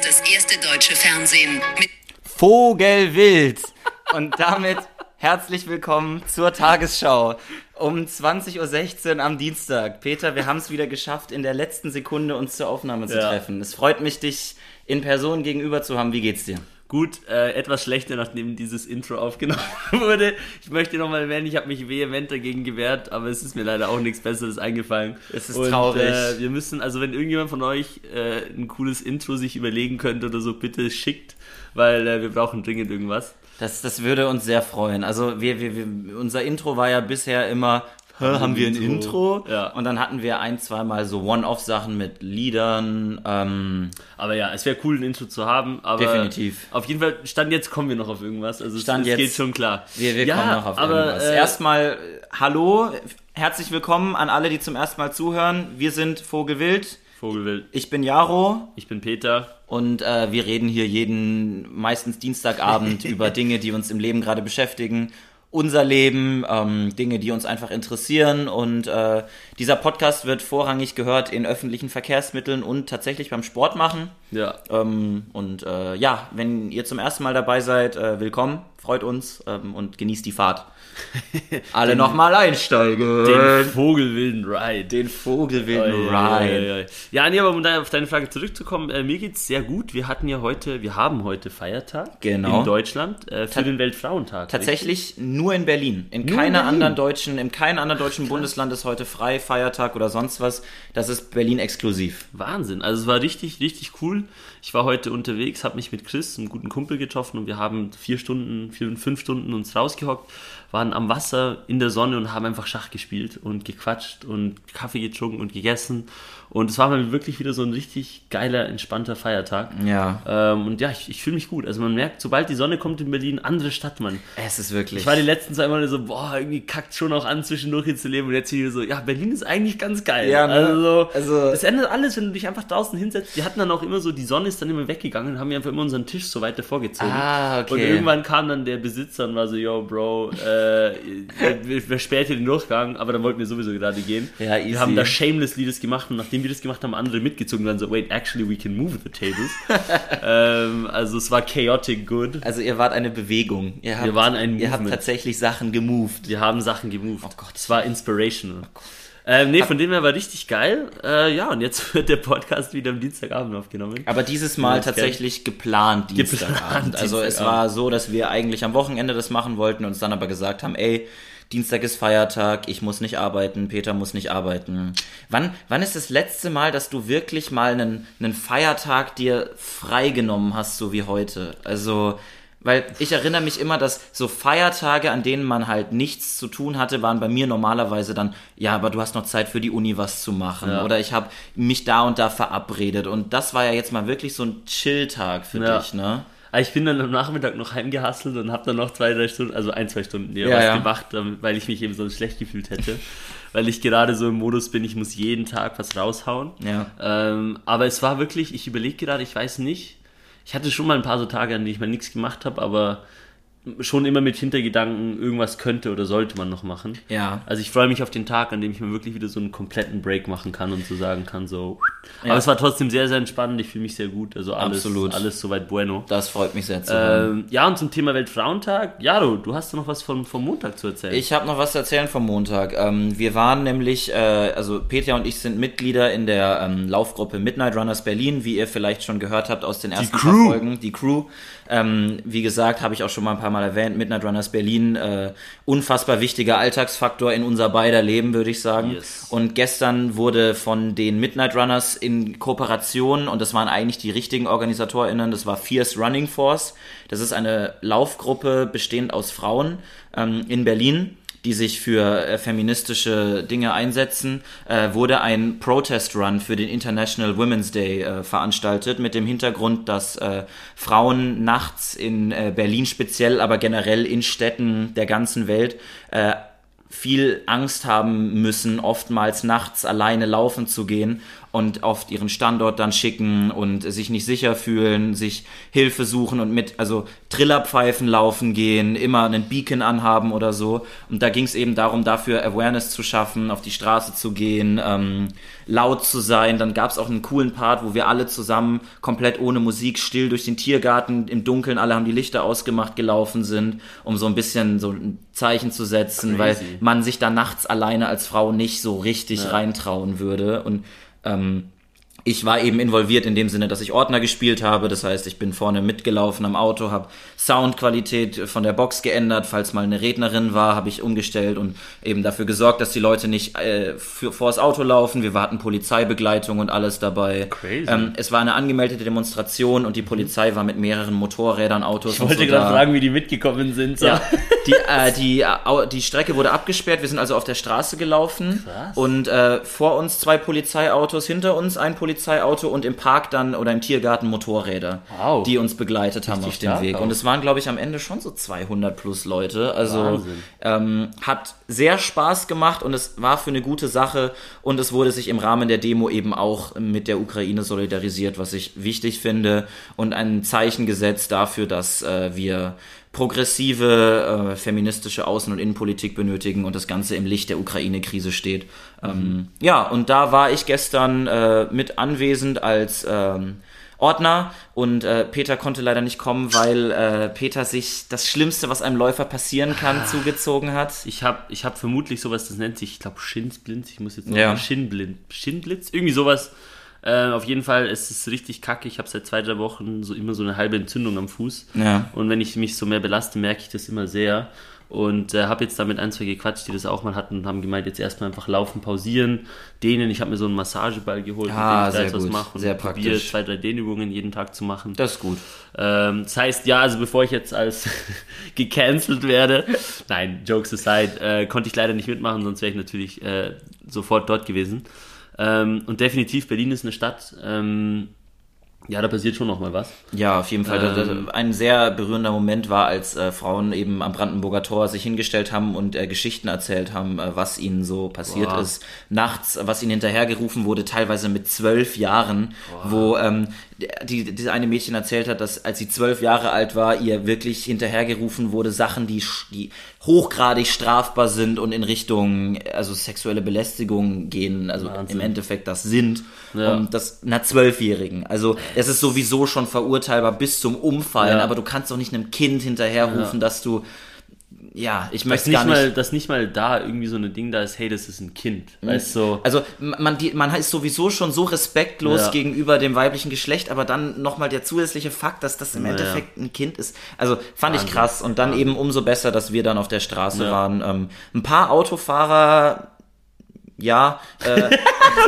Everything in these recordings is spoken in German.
ist das erste deutsche Fernsehen mit Vogelwild. Und damit herzlich willkommen zur Tagesschau um 20.16 Uhr am Dienstag. Peter, wir haben es wieder geschafft, in der letzten Sekunde uns zur Aufnahme zu Ja. treffen. Es freut mich, dich in Person gegenüber zu haben. Wie geht's dir? Gut, äh, etwas schlechter, nachdem dieses Intro aufgenommen wurde. Ich möchte nochmal erwähnen, ich habe mich vehement dagegen gewehrt, aber es ist mir leider auch nichts Besseres eingefallen. Es ist traurig. Äh, wir müssen, also wenn irgendjemand von euch äh, ein cooles Intro sich überlegen könnte oder so, bitte schickt, weil äh, wir brauchen dringend irgendwas. Das, das würde uns sehr freuen. Also wir, wir, wir, unser Intro war ja bisher immer, Haben wir ein Intro? Intro? Ja. Und dann hatten wir ein, zweimal so One-Off-Sachen mit Liedern. Ähm, Aber ja, es wäre cool, ein Intro zu haben. Aber Definitiv. Auf jeden Fall, Stand jetzt kommen wir noch auf irgendwas. Also Stand es, jetzt. geht schon klar. wir wir ja, kommen noch auf aber, irgendwas. Äh, Erstmal, hallo, herzlich willkommen an alle, die zum ersten Mal zuhören. Wir sind Vogelwild. Vogelwild. Ich bin Jaro. Ich bin Peter. Und äh, wir reden hier jeden, meistens Dienstagabend über Dinge, die uns im Leben gerade beschäftigen. Unser Leben, ähm, Dinge, die uns einfach interessieren. Und äh, dieser Podcast wird vorrangig gehört in öffentlichen Verkehrsmitteln und tatsächlich beim Sport machen. Ja. Ähm, und äh, ja, wenn ihr zum ersten Mal dabei seid, äh, willkommen, freut uns ähm, und genießt die Fahrt. Alle nochmal einsteigen. Den Vogelwilden Ride. Den Vogelwilden Ride. oi, oi. Ja, nee, aber um auf deine Frage zurückzukommen, äh, mir geht's sehr gut. Wir hatten ja heute, wir haben heute Feiertag Genau. in Deutschland äh, für Ta- den Weltfrauentag. Tatsächlich nur in Berlin. In Nur in keiner Berlin? anderen deutschen, in keinem anderen deutschen Bundesland ist heute frei, Feiertag oder sonst was. Das ist Berlin exklusiv. Wahnsinn. Also es war richtig, richtig cool. Ich war heute unterwegs, habe mich mit Chris, einem guten Kumpel, getroffen und wir haben vier Stunden, vier, fünf Stunden uns rausgehockt, waren am Wasser in der Sonne und haben einfach Schach gespielt und gequatscht und Kaffee getrunken und gegessen. Und es war mal wirklich wieder so ein richtig geiler, entspannter Feiertag. Ja. Ähm, und ja, ich, ich fühle mich gut. Also man merkt, sobald die Sonne kommt in Berlin, andere Stadt, Mann. Es ist wirklich. Ich war die letzten zwei Monate so, boah, irgendwie kackt schon auch an, zwischendurch hier zu leben. Und jetzt hier so, ja, Berlin ist eigentlich ganz geil. Ja, ne? Also, Also- das ändert alles, wenn du dich einfach draußen hinsetzt. Die hatten dann auch immer so, die Sonne ist dann immer weggegangen und haben wir einfach immer unseren Tisch so weiter vorgezogen. Ah, okay. Und irgendwann kam dann der Besitzer und war so, yo, Bro, äh, wir versperrt hier den Durchgang, aber dann wollten wir sowieso gerade gehen. Ja, easy. Wir haben da Shamelessly das gemacht und nachdem wir das gemacht haben, andere mitgezogen und dann so, wait, actually we can move the tables. ähm, also es war chaotic good. also ihr wart eine Bewegung. Ihr habt, Wir waren ein Ihr habt Movement. tatsächlich Sachen gemoved. Wir haben Sachen gemoved. Oh Gott. Das war inspirational. Ähm, nee, von dem her war richtig geil. Äh, ja, und jetzt wird der Podcast wieder am Dienstagabend aufgenommen. Aber dieses Mal tatsächlich geplant Dienstagabend. Geplant also es Dienstagabend. war so, dass wir eigentlich am Wochenende das machen wollten und uns dann aber gesagt haben, ey, Dienstag ist Feiertag, ich muss nicht arbeiten, Peter muss nicht arbeiten. Wann, wann ist das letzte Mal, dass du wirklich mal einen, einen Feiertag dir freigenommen hast, so wie heute? Also, weil ich erinnere mich immer, dass so Feiertage, an denen man halt nichts zu tun hatte, waren bei mir normalerweise dann, ja, aber du hast noch Zeit für die Uni was zu machen. Ja. Oder ich habe mich da und da verabredet. Und das war ja jetzt mal wirklich so ein Chill-Tag für Ja. dich, ne? Aber ich bin dann am Nachmittag noch heimgehustelt und habe dann noch zwei, drei Stunden, also ein, zwei Stunden ja, was ja. gemacht, damit- weil ich mich eben so schlecht gefühlt hätte. weil ich gerade so im Modus bin, ich muss jeden Tag was raushauen. Ja. Ähm, aber es war wirklich, ich überlege gerade, ich weiß nicht. Ich hatte schon mal ein paar so Tage, an denen ich mal nichts gemacht habe, aber schon immer mit Hintergedanken, irgendwas könnte oder sollte man noch machen. Ja. Also ich freue mich auf den Tag, an dem ich mir wirklich wieder so einen kompletten Break machen kann und so sagen kann, so. Ja. Aber es war trotzdem sehr, sehr entspannend. Ich fühle mich sehr gut. Also alles, Absolut. alles soweit bueno. Das freut mich sehr zu hören. Ähm, ja, und zum Thema Weltfrauentag. Jaro, du hast noch was vom, vom Montag zu erzählen. Ich habe noch was zu erzählen vom Montag. Ähm, wir waren nämlich, äh, also Peter und ich sind Mitglieder in der ähm, Laufgruppe Midnight Runners Berlin, wie ihr vielleicht schon gehört habt aus den ersten paar Crew. Folgen. Die Crew. Ähm, wie gesagt, habe ich auch schon mal ein paar Mal erwähnt, Midnight Runners Berlin, äh, unfassbar wichtiger Alltagsfaktor in unser beider Leben, würde ich sagen. Yes. Und gestern wurde von den Midnight Runners in Kooperation, und das waren eigentlich die richtigen OrganisatorInnen, das war Fierce Running Force. Das ist eine Laufgruppe bestehend aus Frauen ähm, in Berlin, die sich für äh, feministische Dinge einsetzen, äh, wurde ein Protest Run für den International Women's Day äh, veranstaltet, mit dem Hintergrund, dass äh, Frauen nachts in äh, Berlin speziell, aber generell in Städten der ganzen Welt äh, viel Angst haben müssen, oftmals nachts alleine laufen zu gehen und auf ihren Standort dann schicken und sich nicht sicher fühlen, sich Hilfe suchen und mit, also Trillerpfeifen laufen gehen, immer einen Beacon anhaben oder so. Und da ging es eben darum, dafür Awareness zu schaffen, auf die Straße zu gehen, ähm, laut zu sein. Dann gab es auch einen coolen Part, wo wir alle zusammen komplett ohne Musik still durch den Tiergarten im Dunkeln, alle haben die Lichter ausgemacht, gelaufen sind, um so ein bisschen so ein Zeichen zu setzen, weil Crazy. man sich da nachts alleine als Frau nicht so richtig Ja. reintrauen würde. Und ähm, ich war eben involviert in dem Sinne, dass ich Ordner gespielt habe. Das heißt, ich bin vorne mitgelaufen am Auto, habe Soundqualität von der Box geändert. Falls mal eine Rednerin war, habe ich umgestellt und eben dafür gesorgt, dass die Leute nicht äh, für, vors Auto laufen. Wir hatten Polizeibegleitung und alles dabei. Crazy. Ähm, es war eine angemeldete Demonstration und die Polizei war mit mehreren Motorrädern, Autos Ich und wollte so gerade da. fragen, wie die mitgekommen sind. So. Ja, die, äh, die, äh, die Strecke wurde abgesperrt. Wir sind also auf der Straße gelaufen. Krass. Und äh, vor uns zwei Polizeiautos, hinter uns ein Polizeiauto und im Park dann oder im Tiergarten Motorräder, Wow. die uns begleitet haben Richtig auf dem Weg. auch. Und es waren, glaube ich, am Ende schon so 200 plus Leute. Also ähm, hat sehr Spaß gemacht und es war für eine gute Sache. Und es wurde sich im Rahmen der Demo eben auch mit der Ukraine solidarisiert, was ich wichtig finde und ein Zeichen gesetzt dafür, dass äh, wir progressive äh, feministische Außen- und Innenpolitik benötigen und das Ganze im Licht der Ukraine-Krise steht. Ähm, ja, und da war ich gestern äh, mit anwesend als ähm, Ordner und äh, Peter konnte leider nicht kommen, weil äh, Peter sich das Schlimmste, was einem Läufer passieren kann, zugezogen hat. Ich habe ich hab vermutlich sowas, das nennt sich, ich glaube, Schinsblitz. Ich muss jetzt noch Ja. mal Schinnblind, Schinnblitz, irgendwie sowas. Äh, auf jeden Fall, es ist richtig kacke. Ich habe seit zwei, drei Wochen so immer so eine halbe Entzündung am Fuß. Ja. Und wenn ich mich so mehr belaste, merke ich das immer sehr. Und äh, habe jetzt damit ein, zwei gequatscht, die das auch mal hatten und haben gemeint, jetzt erstmal einfach laufen, pausieren, dehnen. Ich habe mir so einen Massageball geholt, Ah, mit dem sehr ich da jetzt gut. was mache und Sehr probiere, praktisch. zwei, drei Dehnübungen jeden Tag zu machen. Das ist gut. Ähm, das heißt, ja, also bevor ich jetzt als gecancelt werde, nein, Jokes aside, äh, konnte ich leider nicht mitmachen, sonst wäre ich natürlich äh, sofort dort gewesen. Ähm, und definitiv, Berlin ist eine Stadt, ähm, ja, da passiert schon noch mal was. Ja, auf jeden Fall. Ähm. ein sehr berührender Moment war, als äh, Frauen eben am Brandenburger Tor sich hingestellt haben und äh, Geschichten erzählt haben, äh, was ihnen so passiert Boah. ist. Nachts, was ihnen hinterhergerufen wurde, teilweise mit zwölf Jahren, wo ähm, die, die eine Mädchen erzählt hat, dass als sie zwölf Jahre alt war, ihr wirklich hinterhergerufen wurde, Sachen, die, die hochgradig strafbar sind und in Richtung also sexuelle Belästigung gehen, also Wahnsinn. im Endeffekt das sind. Ja. Und das einer Zwölfjährigen. Also es ist sowieso schon verurteilbar bis zum Umfallen, Ja. aber du kannst doch nicht einem Kind hinterherrufen, dass du ja, ich möchte nicht, gar nicht. mal, dass nicht mal da irgendwie so ein Ding da ist, hey, das ist ein Kind. Weißt du, so, also man, die, man ist sowieso schon so respektlos Ja. gegenüber dem weiblichen Geschlecht, aber dann nochmal der zusätzliche Fakt, dass das im Ja. Endeffekt ein Kind ist. Also fand ich Wahnsinn. krass. Und dann eben umso besser, dass wir dann auf der Straße Ja. waren. Ähm, ein paar Autofahrer, ja, äh,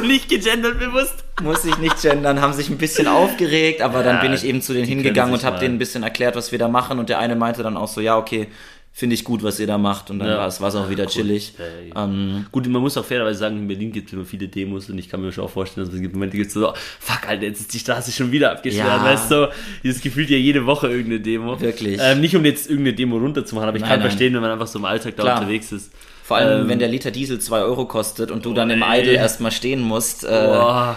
nicht gegendert bewusst. muss ich nicht gendern, haben sich ein bisschen aufgeregt, aber dann Ja, bin ich eben zu denen hingegangen und habe denen ein bisschen erklärt, was wir da machen und der eine meinte dann auch so, ja, okay, finde ich gut, was ihr da macht und dann Ja. war es war's auch wieder chillig. Ey. Ähm, Gut, man muss auch fairerweise sagen, in Berlin gibt es immer viele Demos und ich kann mir schon auch vorstellen, dass es gibt Momente gibt, so, fuck, Alter, jetzt ist die Straße schon wieder abgesperrt, Ja. weißt du? Dieses gefühlt ja jede Woche irgendeine Demo. Wirklich. Ähm, nicht um jetzt irgendeine Demo runterzumachen, aber ich Nein, kann nein. verstehen, wenn man einfach so im Alltag da Klar. unterwegs ist. Vor allem, Ähm, wenn der Liter Diesel 2 Euro kostet und du dann im ey. Idle erstmal stehen musst. Äh,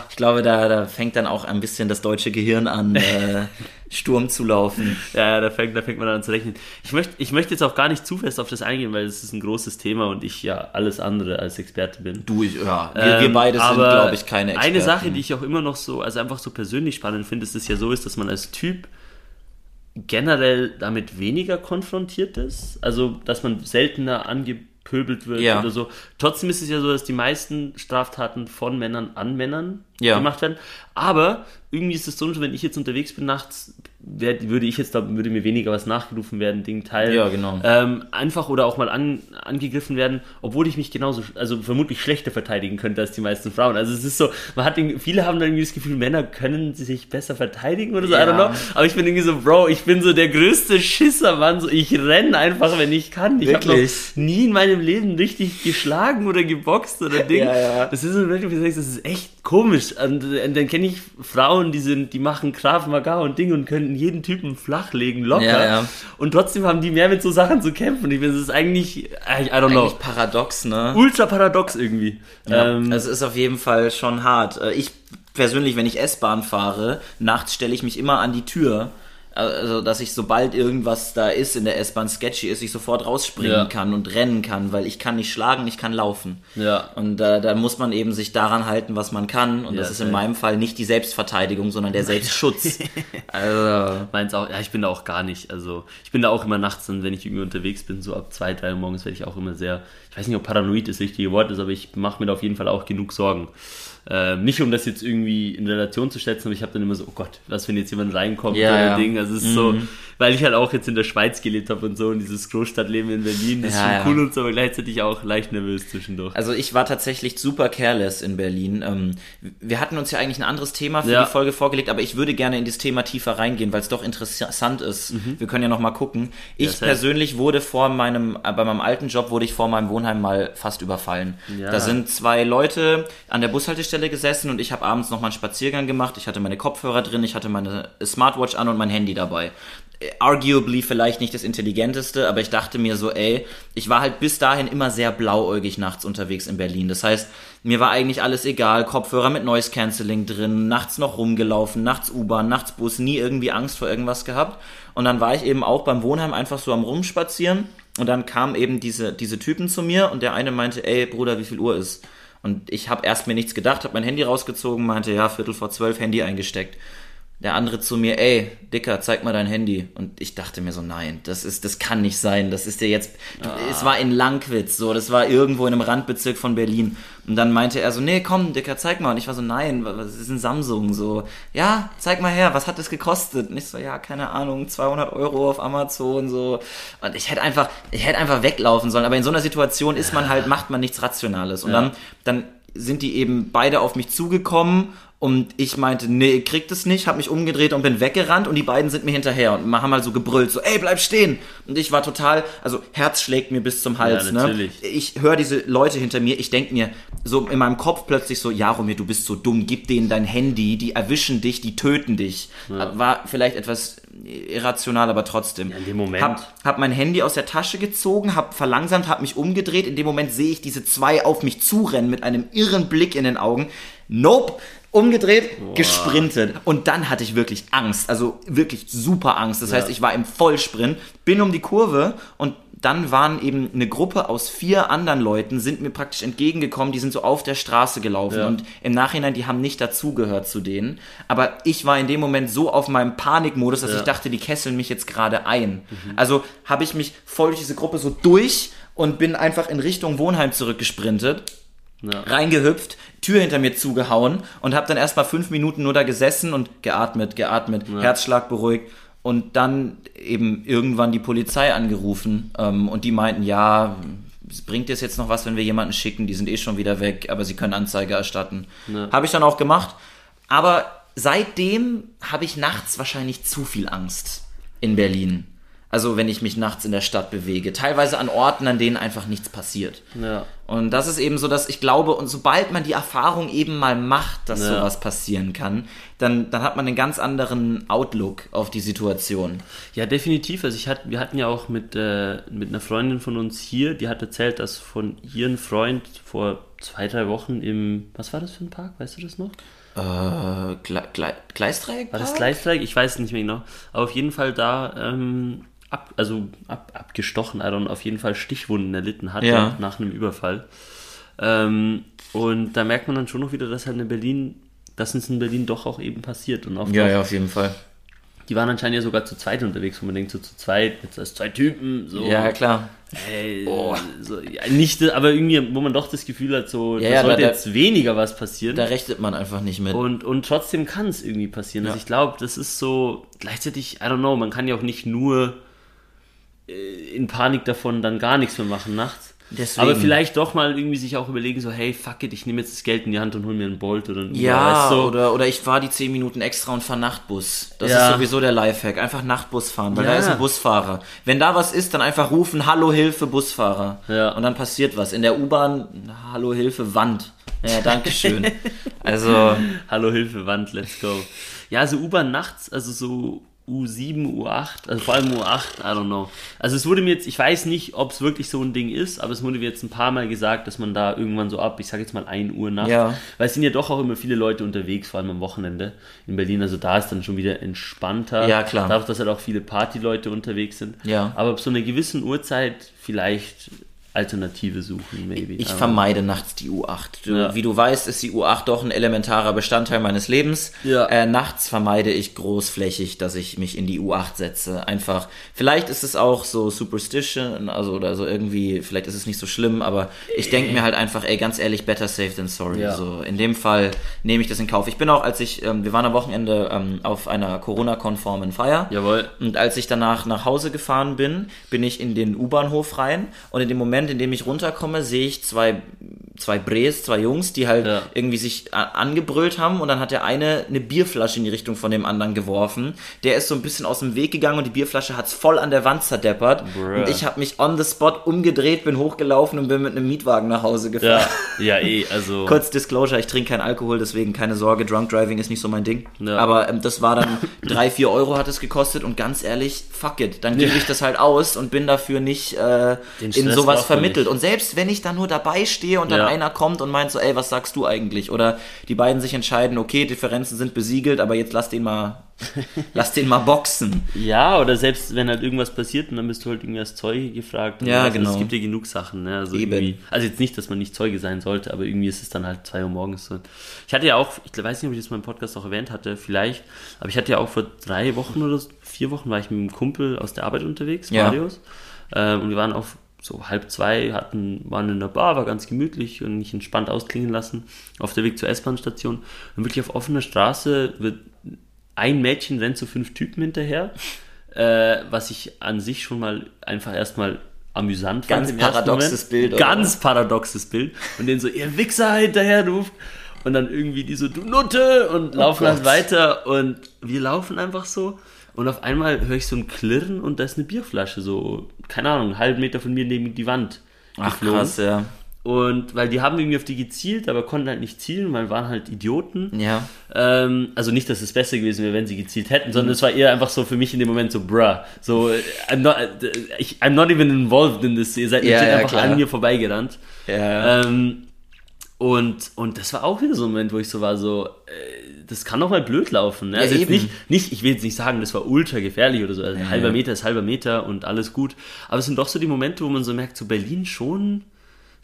ich glaube, da, da fängt dann auch ein bisschen das deutsche Gehirn an, äh, Sturm zu laufen. Ja, da fängt, da fängt man an zu rechnen. Ich möchte, ich möchte jetzt auch gar nicht zu fest auf das eingehen, weil es ist ein großes Thema und ich ja alles andere als Experte bin. Du, ich- ja, wir, wir Ähm, beide sind, glaube ich, keine Experten. Eine Sache, die ich auch immer noch so, also einfach so persönlich spannend finde, ist es ja so ist, dass man als Typ generell damit weniger konfrontiert ist. Also, dass man seltener angepöbelt wird Ja. oder so. Trotzdem ist es ja so, dass die meisten Straftaten von Männern an Männern Ja. gemacht werden. Aber irgendwie ist es so, wenn ich jetzt unterwegs bin nachts, werd, würde ich jetzt da würde mir weniger was nachgerufen werden, Ding Teil. Ja, genau. Ähm, einfach oder auch mal an, angegriffen werden, obwohl ich mich genauso, also vermutlich schlechter verteidigen könnte als die meisten Frauen. Also es ist so, man hat viele haben dann irgendwie das Gefühl, Männer können sich besser verteidigen oder so, I Ja. don't know. Aber ich bin irgendwie so, Bro, ich bin so der größte Schisser, Mann. So, ich renne einfach, wenn ich kann. Ich habe noch nie in meinem Leben richtig geschlagen oder geboxt oder Ding. Ja, ja. Das ist so wirklich, wie du sagst, das ist echt komisch. Und, äh, dann kenne ich Frauen, die sind, die machen Krav Maga und Ding und können jeden Typen flachlegen, locker. Ja, ja. Und trotzdem haben die mehr mit so Sachen zu kämpfen. Ich finde, das ist eigentlich, I, don't know, Eigentlich paradox, ne? ultra paradox irgendwie. Ja, ähm, es ist auf jeden Fall schon hart. Äh, Ich persönlich, wenn ich S-Bahn fahre, nachts stelle ich mich immer an die Tür. Also, dass ich sobald irgendwas da ist in der S-Bahn sketchy ist, ich sofort rausspringen Ja. kann und rennen kann, weil ich kann nicht schlagen, ich kann laufen. Ja. Und äh, da muss man eben sich daran halten, was man kann. Und Ja, das ist in meinem Fall nicht die Selbstverteidigung, sondern der Selbstschutz. also, Meins auch, ja, ich bin da auch gar nicht. Also, ich bin da auch immer nachts, und wenn ich irgendwie unterwegs bin, so ab zwei, drei Uhr morgens, werde ich auch immer sehr, ich weiß nicht, ob paranoid das richtige Wort ist, aber ich mache mir da auf jeden Fall auch genug Sorgen. Ähm, nicht um das jetzt irgendwie in Relation zu setzen, aber ich habe dann immer so, oh Gott, was wenn jetzt jemand reinkommt Ja, oder ja. Mhm. Ding. Also es ist so, weil ich halt auch jetzt in der Schweiz gelebt habe und so und dieses Großstadtleben in Berlin, das Ja, ist schon ja. cool und so, aber gleichzeitig auch leicht nervös zwischendurch. also ich war tatsächlich super careless in Berlin. Ähm, wir hatten uns ja eigentlich ein anderes Thema für Ja. die Folge vorgelegt, aber ich würde gerne in das Thema tiefer reingehen, weil es doch interessant ist. Wir können ja noch mal gucken. Ich Mhm. Ja, safe. persönlich wurde vor meinem, äh, bei meinem alten Job wurde ich vor meinem Wohnheim mal fast überfallen. Da sind zwei Leute an der Bushaltestelle gesessen und ich habe abends noch mal einen Spaziergang gemacht. Ich hatte meine Kopfhörer drin, ich hatte meine Smartwatch an und mein Handy dabei. Arguably vielleicht nicht das intelligenteste, aber ich dachte mir so, ey, ich war halt bis dahin immer sehr blauäugig nachts unterwegs in Berlin. Das heißt, mir war eigentlich alles egal, Kopfhörer mit Noise Cancelling drin, nachts noch rumgelaufen, nachts U-Bahn, nachts Bus, nie irgendwie Angst vor irgendwas gehabt. Und dann war ich eben auch beim Wohnheim einfach so am Rumspazieren und dann kamen eben diese, diese Typen zu mir und der eine meinte, ey Bruder, wie viel Uhr ist? Und ich habe erst mir nichts gedacht, habe mein Handy rausgezogen, meinte, ja, Viertel vor zwölf, Handy eingesteckt. Der andere zu mir, ey, Dicker, zeig mal dein Handy. Und ich dachte mir so, nein, das ist, das kann nicht sein. Das ist dir jetzt, es war in Langwitz, so, das war irgendwo in einem Randbezirk von Berlin. Und dann meinte er so, nee, komm, Dicker, zeig mal. Und ich war so, nein, was ist ein Samsung? So, ja, zeig mal her, was hat das gekostet? Und ich so, ja, keine Ahnung, 200 Euro auf Amazon, so. Und ich hätte einfach, ich hätte einfach weglaufen sollen. Aber in so einer Situation ist man halt, macht man nichts Rationales. Und Ja. dann, dann sind die eben beide auf mich zugekommen und ich meinte, nee, ich krieg das nicht, hab mich umgedreht und bin weggerannt und die beiden sind mir hinterher und haben mal so gebrüllt, so, ey, bleib stehen. Und ich war total, also Herz schlägt mir bis zum Hals, Ja, ne? natürlich. Ich höre diese Leute hinter mir, ich denk mir so in meinem Kopf plötzlich so, Jaromir, du bist so dumm, gib denen dein Handy, die erwischen dich, die töten dich. War vielleicht etwas irrational, aber trotzdem. in dem Moment. Hab, hab mein Handy aus der Tasche gezogen, hab verlangsamt, hab mich umgedreht. In dem Moment sehe ich diese zwei auf mich zurennen mit einem irren Blick in den Augen. Nope. Umgedreht, gesprintet. Und dann hatte ich wirklich Angst. Also wirklich super Angst. Das heißt, ich war im Vollsprint, bin um die Kurve und dann waren eben eine Gruppe aus vier anderen Leuten, sind mir praktisch entgegengekommen, die sind so auf der Straße gelaufen Ja. und im Nachhinein, die haben nicht dazugehört zu denen. Aber ich war in dem Moment so auf meinem Panikmodus, dass Ja. ich dachte, die kesseln mich jetzt gerade ein. Also habe ich mich voll durch diese Gruppe so durch und bin einfach in Richtung Wohnheim zurückgesprintet Ja. reingehüpft, Tür hinter mir zugehauen und habe dann erstmal fünf Minuten nur da gesessen und geatmet, geatmet, Herzschlag beruhigt und dann eben irgendwann die Polizei angerufen ähm, und die meinten, ja, es bringt es jetzt noch was, wenn wir jemanden schicken, die sind eh schon wieder weg, aber sie können Anzeige erstatten. Habe ich dann auch gemacht, aber seitdem habe ich nachts wahrscheinlich zu viel Angst in Berlin. Also wenn ich mich nachts in der Stadt bewege. Teilweise an Orten, an denen einfach nichts passiert. Ja. Und das ist eben so, dass ich glaube, und sobald man die Erfahrung eben mal macht, dass Ja. sowas passieren kann, dann, dann hat man einen ganz anderen Outlook auf die Situation. Ja, definitiv. Also ich hatte, wir hatten ja auch mit, äh, mit einer Freundin von uns hier, die hat erzählt, dass von ihrem Freund vor zwei, drei Wochen im, was war das für ein Park? Weißt du das noch? Äh, Gle Gle Gleisdreieck? War das Gleisdreieck? Ich weiß es nicht mehr genau. Aber auf jeden Fall da, ähm, ab, also ab, abgestochen, also auf jeden Fall Stichwunden erlitten hatte Ja. nach einem Überfall. Ähm, und da merkt man dann schon noch wieder, dass halt in Berlin, dass es in Berlin doch auch eben passiert. Und Ja, ja, auf jeden Fall. die waren anscheinend ja sogar zu zweit unterwegs, wo man denkt, so zu zweit, jetzt als zwei Typen, so. Ja, klar. Ey, so, ja, nicht, aber irgendwie, wo man doch das Gefühl hat, so, Ja, da ja, sollte da- jetzt weniger was passieren. Da rechnet man einfach nicht mit. und, und trotzdem kann es irgendwie passieren. Also ich glaube, das ist so, gleichzeitig, I don't know, man kann ja auch nicht nur äh, in Panik davon dann gar nichts mehr machen nachts. Deswegen. Aber vielleicht doch mal irgendwie sich auch überlegen, so, hey, fuck it, ich nehme jetzt das Geld in die Hand und hol mir einen Bolt oder einen Uber, ja, weißt du? oder, oder ich fahre die 10 Minuten extra und fahre Nachtbus. Das Ja. ist sowieso der Lifehack. Einfach Nachtbus fahren, weil Ja. da ist ein Busfahrer. Wenn da was ist, dann einfach rufen, Hallo Hilfe, Busfahrer. Ja. Und dann passiert was. In der U-Bahn, Hallo Hilfe, Wand. Ja, Dankeschön. also, Hallo Hilfe, Wand, let's go. Ja, also U-Bahn nachts, also so U7, U8, also vor allem U8, I don't know. Also es wurde mir jetzt, ich weiß nicht, ob es wirklich so ein Ding ist, aber es wurde mir jetzt ein paar Mal gesagt, dass man da irgendwann so ab, ich sage jetzt mal 1 Uhr nachts, Ja. weil es sind ja doch auch immer viele Leute unterwegs, vor allem am Wochenende in Berlin, also da ist dann schon wieder entspannter. Ja, klar. Dadurch, dass halt auch viele Partyleute unterwegs sind. Ja. Aber ab so einer gewissen Uhrzeit vielleicht Alternative suchen, maybe. Ich Aber- vermeide nachts die U8. Du, Ja. Wie du weißt, ist die U8 doch ein elementarer Bestandteil meines Lebens. Ja. Äh, nachts vermeide ich großflächig, dass ich mich in die U8 setze. Einfach, vielleicht ist es auch so Superstition, also oder so irgendwie, vielleicht ist es nicht so schlimm, aber ich denke mir halt einfach, ey, ganz ehrlich, better safe than sorry. Ja. So, in dem Fall nehme ich das in Kauf. Ich bin auch, als ich, ähm, wir waren am Wochenende ähm, auf einer Corona-konformen Feier. Jawohl. Und als ich danach nach Hause gefahren bin, bin ich in den U-Bahnhof rein und in dem Moment, in dem ich runterkomme, sehe ich zwei, zwei Bres, zwei Jungs, die halt Ja. irgendwie sich a- angebrüllt haben und dann hat der eine eine Bierflasche in die Richtung von dem anderen geworfen. Der ist so ein bisschen aus dem Weg gegangen und die Bierflasche hat's voll an der Wand zerdeppert. Bruh. Und ich habe mich on the spot umgedreht, bin hochgelaufen und bin mit einem Mietwagen nach Hause gefahren. Ja, ja, eh, also. Kurz Disclosure, ich trinke keinen Alkohol, deswegen keine Sorge, Drunk Driving ist nicht so mein Ding. Ja. Aber ähm, das war dann drei, vier Euro hat es gekostet und ganz ehrlich, fuck it, dann gebe ich das halt aus und bin dafür nicht äh, in sowas man vermittelt. Und selbst wenn ich dann nur dabei stehe und dann Ja. einer kommt und meint so, ey, was sagst du eigentlich? Oder die beiden sich entscheiden, okay, Differenzen sind besiegelt, aber jetzt lass den mal, lass den mal boxen. Ja, oder selbst wenn halt irgendwas passiert und dann bist du halt irgendwie als Zeuge gefragt. und Ja, also genau. Es gibt ja genug Sachen, ne? Also, Eben. also jetzt nicht, dass man nicht Zeuge sein sollte, aber irgendwie ist es dann halt 2 Uhr morgens so. Ich hatte ja auch, ich weiß nicht, ob ich das mal im Podcast auch erwähnt hatte, vielleicht, aber ich hatte ja auch vor drei Wochen oder vier Wochen war ich mit einem Kumpel aus der Arbeit unterwegs, Ja. Marius. Ähm, und wir waren auf so halb zwei, hatten, waren in der Bar, war ganz gemütlich und nicht entspannt ausklingen lassen, auf der Weg zur S-Bahn-Station. Und wirklich auf offener Straße wird ein Mädchen rennt so fünf Typen hinterher, äh, was ich an sich schon mal einfach erstmal amüsant Ganz fand. ersten paradoxes. Bild, oder? Ganz paradoxes Bild. Und den so, ihr Wichser hinterher ruft. Und dann irgendwie die so, du Nutte! Und laufen halt Gott. weiter. Und wir laufen einfach so. Und auf einmal höre ich so ein Klirren und da ist eine Bierflasche so, keine Ahnung, einen halben Meter von mir neben die Wand Ach geflogen. krass, ja. Und weil die haben irgendwie auf die gezielt, aber konnten halt nicht zielen, weil waren halt Idioten. Ja. Ähm, also nicht, dass es besser gewesen wäre, wenn sie gezielt hätten, sondern es war eher einfach so für mich in dem Moment so, bruh, so, I'm not, ich, I'm not even involved in this. Ihr seid Ja, ja, einfach klar. an mir vorbeigerannt. Ja. Ähm, und, und das war auch wieder so ein Moment, wo ich so war, so, äh, das kann doch mal blöd laufen. Ne? Ja, Also nicht, nicht, ich will jetzt nicht sagen, das war ultra gefährlich oder so. Also Ja, halber. Meter ist halber Meter und alles gut. Aber es sind doch so die Momente, wo man so merkt, so Berlin schon,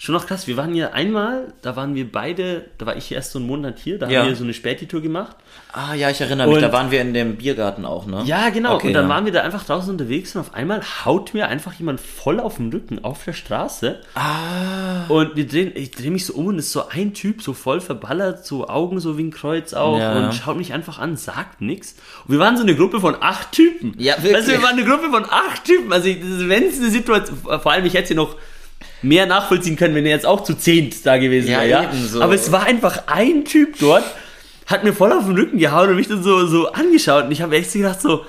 schon noch krass. Wir waren ja einmal, da waren wir beide, da war ich erst so einen Monat hier, da Ja. haben wir so eine Spätitour gemacht. Ah ja, ich erinnere mich, Und- da waren wir in dem Biergarten auch, ne? Ja, genau. Okay, und dann ja. waren wir da einfach draußen unterwegs und auf einmal haut mir einfach jemand voll auf den Rücken auf der Straße. Ah. Und wir drehen, ich drehe mich so um und ist so ein Typ, so voll verballert, so Augen so wie ein Kreuz auch Ja. und schaut mich einfach an, sagt nichts. Und wir waren so eine Gruppe von acht Typen. Ja, wirklich. Du, wir waren eine Gruppe von acht Typen. Also wenn es eine Situation, vor allem ich hätte sie noch mehr nachvollziehen können, wenn er jetzt auch zu zehnt da gewesen Ja, wäre. Ja, ebenso. Aber es war einfach ein Typ dort, hat mir voll auf den Rücken gehauen und mich dann so, so angeschaut. Und ich habe echt so gedacht so,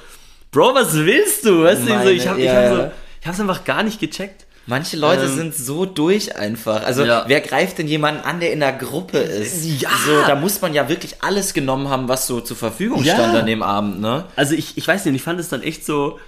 Bro, was willst du? Weißt du, so, Meine- ich habe ich ja, hab so, ich hab's einfach gar nicht gecheckt. Manche Leute Ähm, sind so durch einfach. Also Ja. wer greift denn jemanden an, der in der Gruppe ist? Ja. So, da muss man ja wirklich alles genommen haben, was so zur Verfügung Ja. stand an dem Abend, ne? Also ich, ich weiß nicht, ich fand es dann echt so,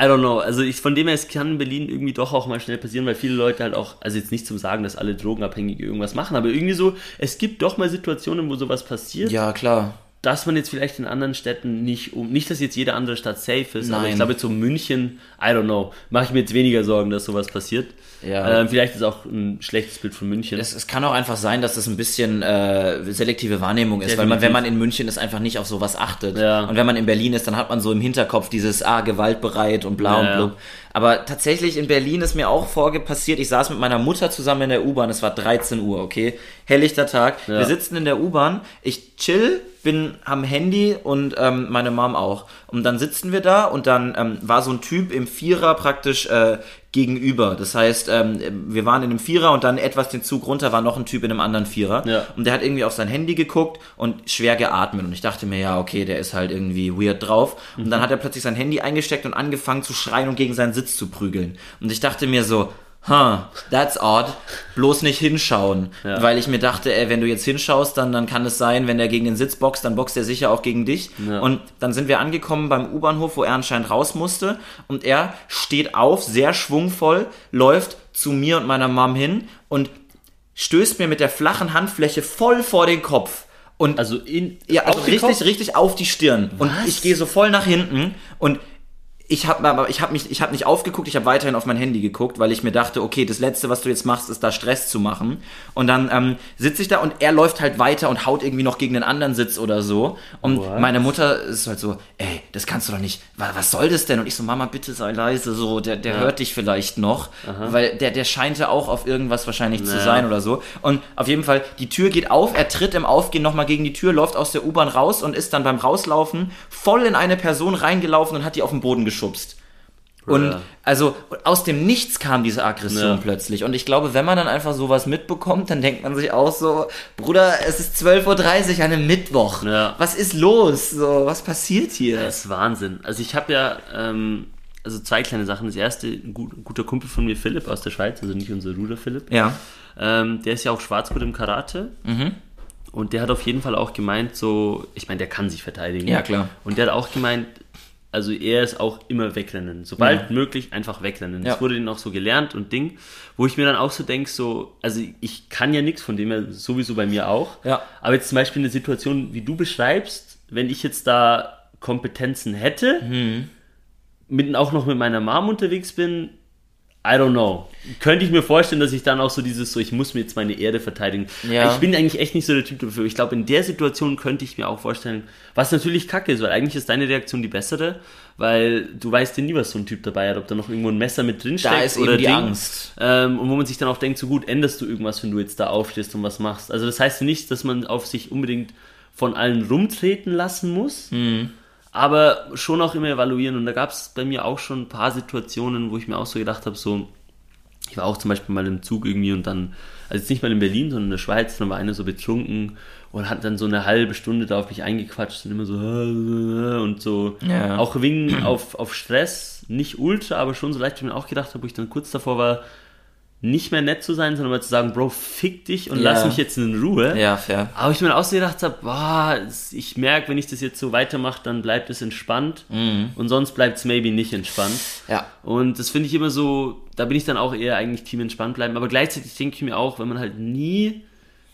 I don't know, also ich, von dem her, es kann in Berlin irgendwie doch auch mal schnell passieren, weil viele Leute halt auch, also jetzt nicht zum Sagen, dass alle Drogenabhängige irgendwas machen, aber irgendwie so, es gibt doch mal Situationen, wo sowas passiert, Ja, klar. Dass man jetzt vielleicht in anderen Städten nicht um, nicht, dass jetzt jede andere Stadt safe ist, aber Nein. ich glaube, so München, I don't know, mache ich mir jetzt weniger Sorgen, dass sowas passiert. Ja. Ähm, vielleicht ist auch ein schlechtes Bild von München. Es, es kann auch einfach sein, dass das ein bisschen äh, selektive Wahrnehmung ist, weil man, Definitiv. wenn man in München ist, einfach nicht auf sowas achtet. Ja. Und wenn man in Berlin ist, dann hat man so im Hinterkopf dieses, ah, gewaltbereit und bla Ja, und blub. Aber tatsächlich in Berlin ist mir auch vorge passiert, ich saß mit meiner Mutter zusammen in der U-Bahn, es war 13 Uhr, okay? Helllichter Tag. Ja. Wir sitzen in der U-Bahn, ich chill, bin am Handy und ähm, meine Mom auch. Und dann sitzen wir da und dann ähm, war so ein Typ im Vierer praktisch äh, gegenüber. Das heißt, ähm, wir waren in einem Vierer und dann etwas den Zug runter war noch ein Typ in einem anderen Vierer. Ja. Und der hat irgendwie auf sein Handy geguckt und schwer geatmet. Und ich dachte mir, ja, okay, der ist halt irgendwie weird drauf. Und dann hat er plötzlich sein Handy eingesteckt und angefangen zu schreien und gegen seinen Sitz zu prügeln. Und ich dachte mir so, huh, that's odd, bloß nicht hinschauen. Ja. Weil ich mir dachte, ey, wenn du jetzt hinschaust, dann, dann kann es sein, wenn der gegen den Sitz boxt, dann boxt er sicher auch gegen dich. Ja. Und dann sind wir angekommen beim U-Bahnhof, wo er anscheinend raus musste. Und er steht auf, sehr schwungvoll, läuft zu mir und meiner Mom hin und stößt mir mit der flachen Handfläche voll vor den Kopf. Und Also in ja, also richtig, Kopf? richtig auf die Stirn. Und Was? ich gehe so voll nach hinten und ich habe ich habe mich ich habe nicht aufgeguckt, ich habe weiterhin auf mein Handy geguckt, weil ich mir dachte, okay, das letzte, was du jetzt machst, ist da Stress zu machen. Und dann ähm, sitze ich da und er läuft halt weiter und haut irgendwie noch gegen den anderen Sitz oder so. Und What? meine Mutter ist halt so, ey, das kannst du doch nicht. Was, was soll das denn? Und ich so, Mama, bitte sei leise, so der der hört dich vielleicht noch, weil der der scheint ja auch auf irgendwas wahrscheinlich zu Ja. sein oder so. Und auf jeden Fall, die Tür geht auf, er tritt im Aufgehen nochmal gegen die Tür, läuft aus der U-Bahn raus und ist dann beim Rauslaufen voll in eine Person reingelaufen und hat die auf den Boden geschubst. Und also aus dem Nichts kam diese Aggression Ja. plötzlich. Und ich glaube, wenn man dann einfach sowas mitbekommt, dann denkt man sich auch so, Bruder, es ist 12.30 Uhr an einem Mittwoch. Ja. Was ist los? So, was passiert hier? Das ist Wahnsinn. Also ich habe ja, ähm, also zwei kleine Sachen. Das erste, ein, gut, ein guter Kumpel von mir, Philipp aus der Schweiz, also nicht unser Ruder Philipp. Ja. Ähm, der ist ja auch Schwarzgurt im Karate. Mhm. Und der hat auf jeden Fall auch gemeint, so, ich meine, der kann sich verteidigen. Ja, klar. Und der hat auch gemeint, also er ist auch immer wegrennen. Sobald möglich, einfach wegrennen. Ja. Das wurde denen auch so gelernt und Ding, wo ich mir dann auch so denke, so, also ich kann ja nichts, von dem her sowieso bei mir auch. Ja. Aber jetzt zum Beispiel eine Situation, wie du beschreibst, wenn ich jetzt da Kompetenzen hätte, Mhm. mit, auch noch mit meiner Mom unterwegs bin, I don't know. Könnte ich mir vorstellen, dass ich dann auch so dieses, so ich muss mir jetzt meine Erde verteidigen. Ja. Ich bin eigentlich echt nicht so der Typ dafür. Ich glaube, in der Situation könnte ich mir auch vorstellen, was natürlich kacke ist, weil eigentlich ist deine Reaktion die bessere, weil du weißt ja nie, was so ein Typ dabei hat, ob da noch irgendwo ein Messer mit drin steckt Da ist oder eben die Ding. Angst. Ähm, und wo man sich dann auch denkt, so gut, änderst du irgendwas, wenn du jetzt da aufstehst und was machst. Also das heißt nicht, dass man auf sich unbedingt von allen rumtreten lassen muss, Mhm. Aber schon auch immer evaluieren. Und da gab es bei mir auch schon ein paar Situationen, wo ich mir auch so gedacht habe, so, ich war auch zum Beispiel mal im Zug irgendwie und dann, also jetzt nicht mal in Berlin, sondern in der Schweiz, dann war einer so betrunken und hat dann so eine halbe Stunde da auf mich eingequatscht und immer so und so Ja. auch wegen auf, auf Stress, nicht ultra, aber schon so leicht, wie ich mir auch gedacht habe, wo ich dann kurz davor war, nicht mehr nett zu sein, sondern mal zu sagen, Bro, fick dich und Ja. lass mich jetzt in Ruhe. Ja, fair. Aber ich mir auch so gedacht habe, boah, ich merke, wenn ich das jetzt so weitermache, dann bleibt es entspannt und sonst bleibt es maybe nicht entspannt. Ja. Und das finde ich immer so, da bin ich dann auch eher eigentlich Team entspannt bleiben. Aber gleichzeitig denke ich mir auch, wenn man halt nie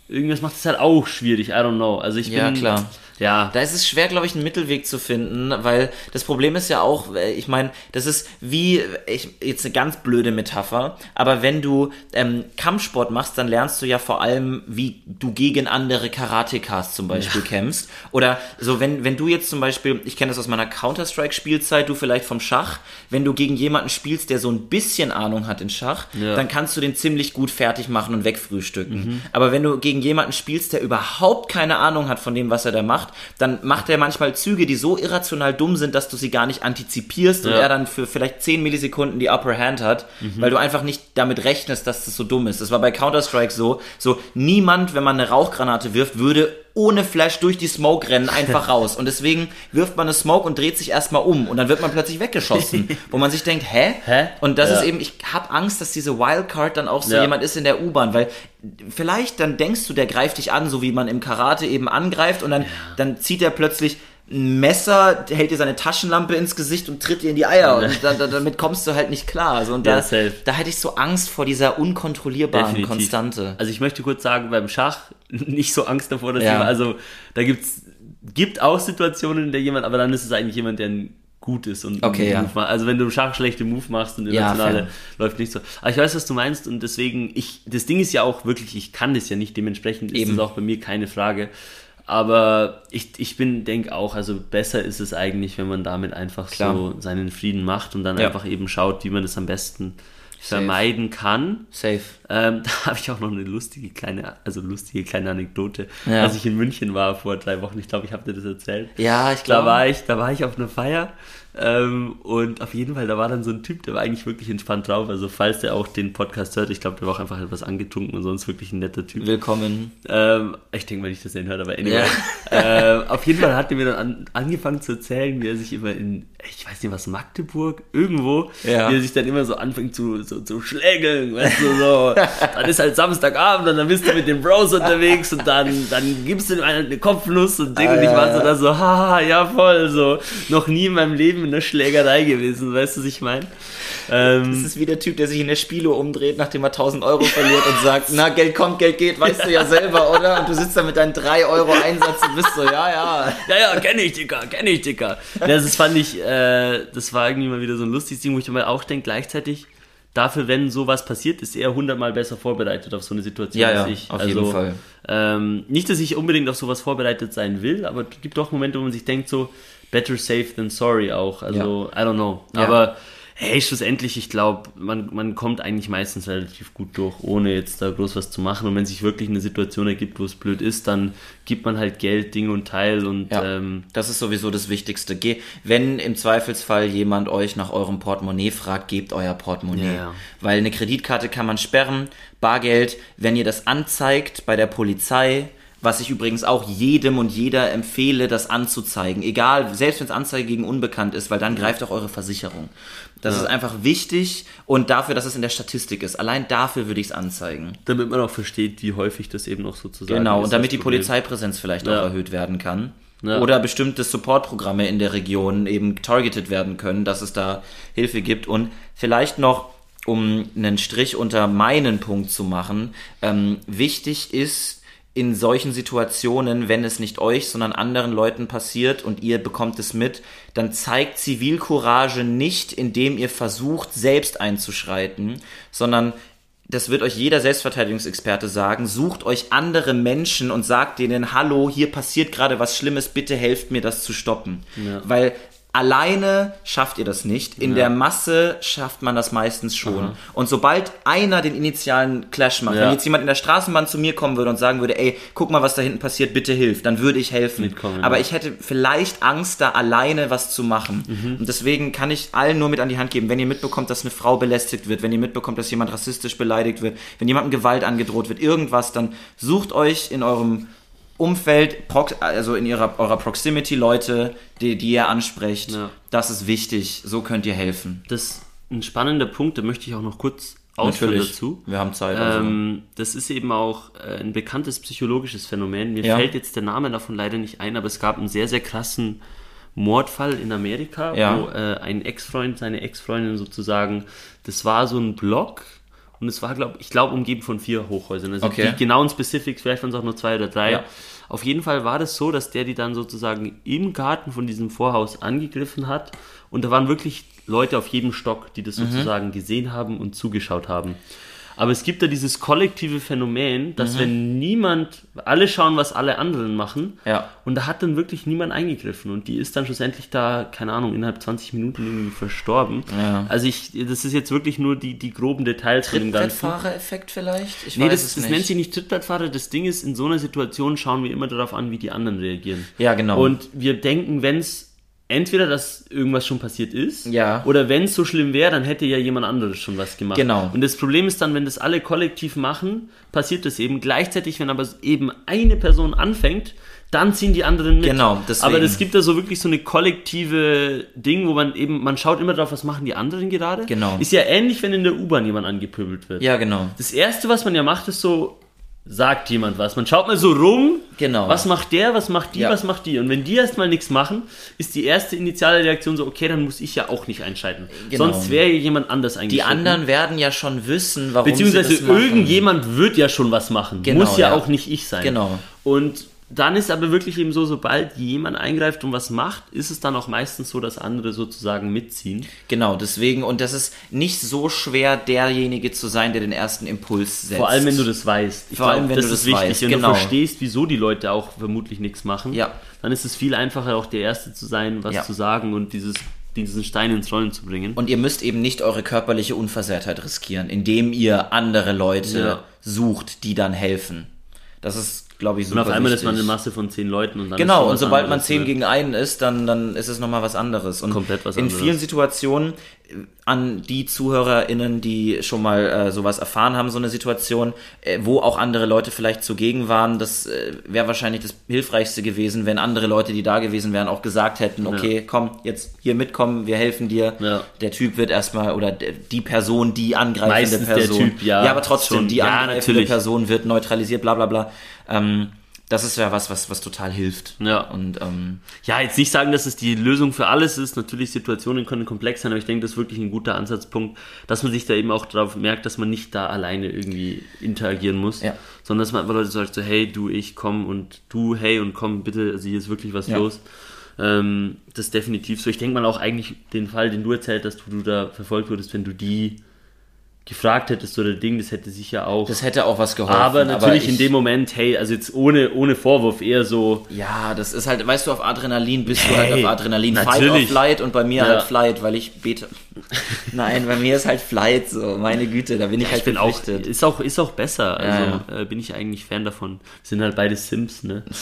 irgendwas macht, ist halt auch schwierig. I don't know. Also ich bin. Ja, klar. Ja. Da ist es schwer, glaube ich, einen Mittelweg zu finden, weil das Problem ist ja auch, äh, ich meine, das ist wie, ich, jetzt eine ganz blöde Metapher, aber wenn du ähm, Kampfsport machst, dann lernst du ja vor allem, wie du gegen andere Karatekas zum Beispiel kämpfst. Oder so, wenn, wenn du jetzt zum Beispiel, ich kenne das aus meiner Counter-Strike-Spielzeit, du vielleicht vom Schach, wenn du gegen jemanden spielst, der so ein bisschen Ahnung hat in Schach, Ja. dann kannst du den ziemlich gut fertig machen und wegfrühstücken. Aber wenn du gegen jemanden spielst, der überhaupt keine Ahnung hat von dem, was er da macht, dann macht er manchmal Züge, die so irrational dumm sind, dass du sie gar nicht antizipierst und Ja. er dann für vielleicht 10 Millisekunden die Upper Hand hat, weil du einfach nicht damit rechnest, dass das so dumm ist. Das war bei Counter-Strike so, so niemand, wenn man eine Rauchgranate wirft, würde ohne Flash durch die Smoke rennen, einfach raus. Und deswegen wirft man eine Smoke und dreht sich erstmal um und dann wird man plötzlich weggeschossen, wo man sich denkt, hä? Hä? Und das Ja. ist eben, ich habe Angst, dass diese Wildcard dann auch so Ja. jemand ist in der U-Bahn, weil vielleicht dann denkst du, der greift dich an, so wie man im Karate eben angreift und dann, dann zieht er plötzlich ein Messer, hält dir seine Taschenlampe ins Gesicht und tritt dir in die Eier und da, da, damit kommst du halt nicht klar. Also, und da, Ja, da hätte ich so Angst vor dieser unkontrollierbaren Definitiv. Konstante. Also ich möchte kurz sagen, beim Schach nicht so Angst davor, dass Ja. jemand, also da gibt's gibt auch Situationen, in der jemand, aber dann ist es eigentlich jemand, der ein gut ist und Okay, ja. Also wenn du im Schach schlechte Move machst und Ja, internationale fair. läuft nicht so. Aber ich weiß, was du meinst und deswegen, ich, das Ding ist ja auch wirklich, ich kann das ja nicht, dementsprechend ist Eben. es auch bei mir keine Frage. Aber ich, ich bin, denke auch, also besser ist es eigentlich, wenn man damit einfach Klar. so seinen Frieden macht und dann Ja. einfach eben schaut, wie man das am besten vermeiden kann. Safe. Ähm, da habe ich auch noch eine lustige kleine, also lustige kleine Anekdote. Ja. Als ich in München war vor drei Wochen, ich glaube, ich habe dir das erzählt. Ja, ich Da glaube. war ich, da war ich auf einer Feier ähm, und auf jeden Fall, da war dann so ein Typ, der war eigentlich wirklich entspannt drauf. Also falls der auch den Podcast hört, ich glaube, der war auch einfach etwas angetrunken und sonst wirklich ein netter Typ. Willkommen. Ähm, ich denke mal nicht, dass er ihn hört, aber anyway. ähm, auf jeden Fall hat er mir dann an, angefangen zu erzählen, wie er sich immer in, ich weiß nicht was, Magdeburg, irgendwo, Ja. wie er sich dann immer so anfängt zu, zu, zu schlägeln, weißt du, so. Dann ist halt Samstagabend und dann bist du mit den Bros unterwegs und dann, dann gibst du ihm eine Kopfnuss und Ding Ah, und ich ja, war so ja. da so, haha, ja voll, so. Noch nie in meinem Leben in einer Schlägerei gewesen, weißt du, was ich meine? Ähm, Das ist wie der Typ, der sich in der Spiele umdreht, nachdem er 1000 Euro verliert und sagt, na, Geld kommt, Geld geht, weißt du ja selber, oder? Und du sitzt da mit deinen 3 Euro Einsatz und bist so, ja, ja. Ja, ja, kenn ich, Dicker, kenn ich, Dicker. Ja, das fand ich, äh, das war irgendwie mal wieder so ein lustiges Ding, wo ich mir auch denke, gleichzeitig, dafür, wenn sowas passiert, ist er hundertmal besser vorbereitet auf so eine Situation Ja, als ja, ich. auf also, jeden Fall. Ähm, nicht, dass ich unbedingt auf sowas vorbereitet sein will, aber es gibt doch Momente, wo man sich denkt, so, better safe than sorry auch. Also, I don't know. Ja. Aber hey, schlussendlich, ich glaube, man, man kommt eigentlich meistens relativ gut durch, ohne jetzt da groß was zu machen. Und wenn sich wirklich eine Situation ergibt, wo es blöd ist, dann gibt man halt Geld, Ding und Teil und Ja, ähm, das ist sowieso das Wichtigste. Ge wenn im Zweifelsfall jemand euch nach eurem Portemonnaie fragt, gebt euer Portemonnaie. Ja, ja. Weil eine Kreditkarte kann man sperren, Bargeld, wenn ihr das anzeigt bei der Polizei, was ich übrigens auch jedem und jeder empfehle, das anzuzeigen. Egal, selbst wenn es Anzeige gegen Unbekannt ist, weil dann greift auch eure Versicherung. Das Ja. ist einfach wichtig und dafür, dass es in der Statistik ist. Allein dafür würde ich es anzeigen. damit man auch versteht, wie häufig das eben noch sozusagen Genau, ist, und damit die Problem. Polizeipräsenz vielleicht Ja. auch erhöht werden kann. Ja. Oder bestimmte Supportprogramme in der Region eben targeted werden können, dass es da Hilfe gibt. Und vielleicht noch, um einen Strich unter meinen Punkt zu machen, ähm, wichtig ist, in solchen Situationen, wenn es nicht euch, sondern anderen Leuten passiert und ihr bekommt es mit, dann zeigt Zivilcourage nicht, indem ihr versucht, selbst einzuschreiten, sondern das wird euch jeder Selbstverteidigungsexperte sagen, sucht euch andere Menschen und sagt denen, hallo, hier passiert gerade was Schlimmes, bitte helft mir das zu stoppen. Ja. Weil alleine schafft ihr das nicht. In der Masse schafft man das meistens schon. Und sobald einer den initialen Clash macht, Ja. wenn jetzt jemand in der Straßenbahn zu mir kommen würde und sagen würde, ey, guck mal, was da hinten passiert, bitte hilf, dann würde ich helfen. Mitkommen, Aber ja. ich hätte vielleicht Angst, da alleine was zu machen. Mhm. Und deswegen kann ich allen nur mit an die Hand geben, wenn ihr mitbekommt, dass eine Frau belästigt wird, wenn ihr mitbekommt, dass jemand rassistisch beleidigt wird, wenn jemandem Gewalt angedroht wird, irgendwas, dann sucht euch in eurem Umfeld, also in ihrer, eurer Proximity Leute, die, die ihr ansprecht. Ja. Das ist wichtig. So könnt ihr helfen. Das ist ein spannender Punkt, da möchte ich auch noch kurz ausführen dazu. Wir haben Zeit. Also. Ähm, das ist eben auch äh, ein bekanntes psychologisches Phänomen. Mir Ja. fällt jetzt der Name davon leider nicht ein, aber es gab einen sehr, sehr krassen Mordfall in Amerika, Ja. wo äh, ein Ex-Freund, seine Ex-Freundin sozusagen, das war so ein Block und es war, glaube ich, glaube umgeben von vier Hochhäusern. Also Okay. die genauen Specifics, vielleicht waren es auch nur zwei oder drei. Ja. Auf jeden Fall war das so, dass der die dann sozusagen im Garten von diesem Vorhaus angegriffen hat und da waren wirklich Leute auf jedem Stock, die das Mhm. sozusagen gesehen haben und zugeschaut haben. Aber es gibt da dieses kollektive Phänomen, dass Mhm. wenn niemand, alle schauen, was alle anderen machen, Ja. und da hat dann wirklich niemand eingegriffen und die ist dann schlussendlich da, keine Ahnung, innerhalb 20 Minuten irgendwie verstorben. Ja. Also ich, das ist jetzt wirklich nur die, die groben Details von dem Ganzen. Trittbrettfahrer-Effekt vielleicht? Ich Nee, das, es das nicht. nennt sich nicht Trittbrettfahrer. Das Ding ist, in so einer Situation schauen wir immer darauf an, wie die anderen reagieren. Ja, genau. Und wir denken, wenn es entweder, dass irgendwas schon passiert ist, Ja. oder wenn es so schlimm wäre, dann hätte ja jemand anderes schon was gemacht. Genau. Und das Problem ist dann, wenn das alle kollektiv machen, passiert das eben. Gleichzeitig, wenn aber eben eine Person anfängt, dann ziehen die anderen mit. Genau, deswegen. Aber es gibt da so wirklich so eine kollektive Ding, wo man eben, man schaut immer drauf, was machen die anderen gerade. Genau. Ist ja ähnlich, wenn in der U-Bahn jemand angepöbelt wird. ja, genau. Das erste, was man ja macht, ist so, sagt jemand was. Man schaut mal so rum, Genau. was macht der, was macht die, Ja. was macht die. Und wenn die erstmal nichts machen, ist die erste initiale Reaktion so, okay, dann muss ich ja auch nicht einschalten. Genau. Sonst wäre jemand anders Die eingeschaltet. anderen werden ja schon wissen, warum Beziehungsweise sie das machen. irgendjemand wird ja schon was machen. Genau, muss ja, ja. auch nicht ich sein. Genau. Und dann ist aber wirklich eben so, sobald jemand eingreift und was macht, ist es dann auch meistens so, dass andere sozusagen mitziehen. Genau, deswegen, und das ist nicht so schwer, derjenige zu sein, der den ersten Impuls setzt. Vor allem, wenn du das weißt. Ich Vor allem, wenn das du ist das wichtig. weißt, Wenn genau. du verstehst, wieso die Leute auch vermutlich nichts machen, Ja. dann ist es viel einfacher, auch der Erste zu sein, was Ja. zu sagen und dieses, diesen Stein ins Rollen zu bringen. Und ihr müsst eben nicht eure körperliche Unversehrtheit riskieren, indem ihr andere Leute Ja. sucht, die dann helfen. Das ist, glaube ich, Und super auf einmal wichtig. ist man eine Masse von zehn Leuten und dann Genau, und sobald man anderes, 10 ne? gegen einen ist, dann, dann ist es nochmal was anderes. Und Komplett was in anderes. vielen Situationen an die ZuhörerInnen, die schon mal äh, sowas erfahren haben, so eine Situation, äh, wo auch andere Leute vielleicht zugegen waren. Das äh, wäre wahrscheinlich das Hilfreichste gewesen, wenn andere Leute, die da gewesen wären, auch gesagt hätten, okay, komm, jetzt hier mitkommen, wir helfen dir. Ja. Der Typ wird erstmal, oder der- die Person, die angreifende Meistens der Person. Typ, ja, Ja, aber trotzdem, schon. die Ja, angreifende natürlich. Person wird neutralisiert, bla bla bla. Ähm, das ist ja was, was, was total hilft. Ja. Und ähm, Ja, jetzt nicht sagen, dass es die Lösung für alles ist. Natürlich, Situationen können komplex sein, aber ich denke, das ist wirklich ein guter Ansatzpunkt, dass man sich da eben auch darauf merkt, dass man nicht da alleine irgendwie interagieren muss, Ja. sondern dass man einfach Leute sagt, so, hey, du, ich, komm und du, hey und komm, bitte, also hier ist wirklich was Ja. los. Ähm, das ist definitiv so. Ich denke mal auch eigentlich den Fall, den du erzählt hast, wo du da verfolgt wurdest, wenn du die gefragt hättest oder Ding, das hätte sicher auch. das hätte auch was geholfen. aber natürlich ich, in dem Moment, hey, also jetzt ohne, ohne Vorwurf, eher so, Ja, das ist halt, weißt du, auf Adrenalin bist du halt Hey, auf Adrenalin. Fight natürlich. or Flight und bei mir Ja. halt Flight, weil ich bete. Nein, bei mir ist halt Flight so, meine Güte, da bin ich halt Ich bin auch, ist auch, ist auch besser. Also Ja, Äh, bin ich eigentlich Fan davon. Sind halt beide Sims, ne?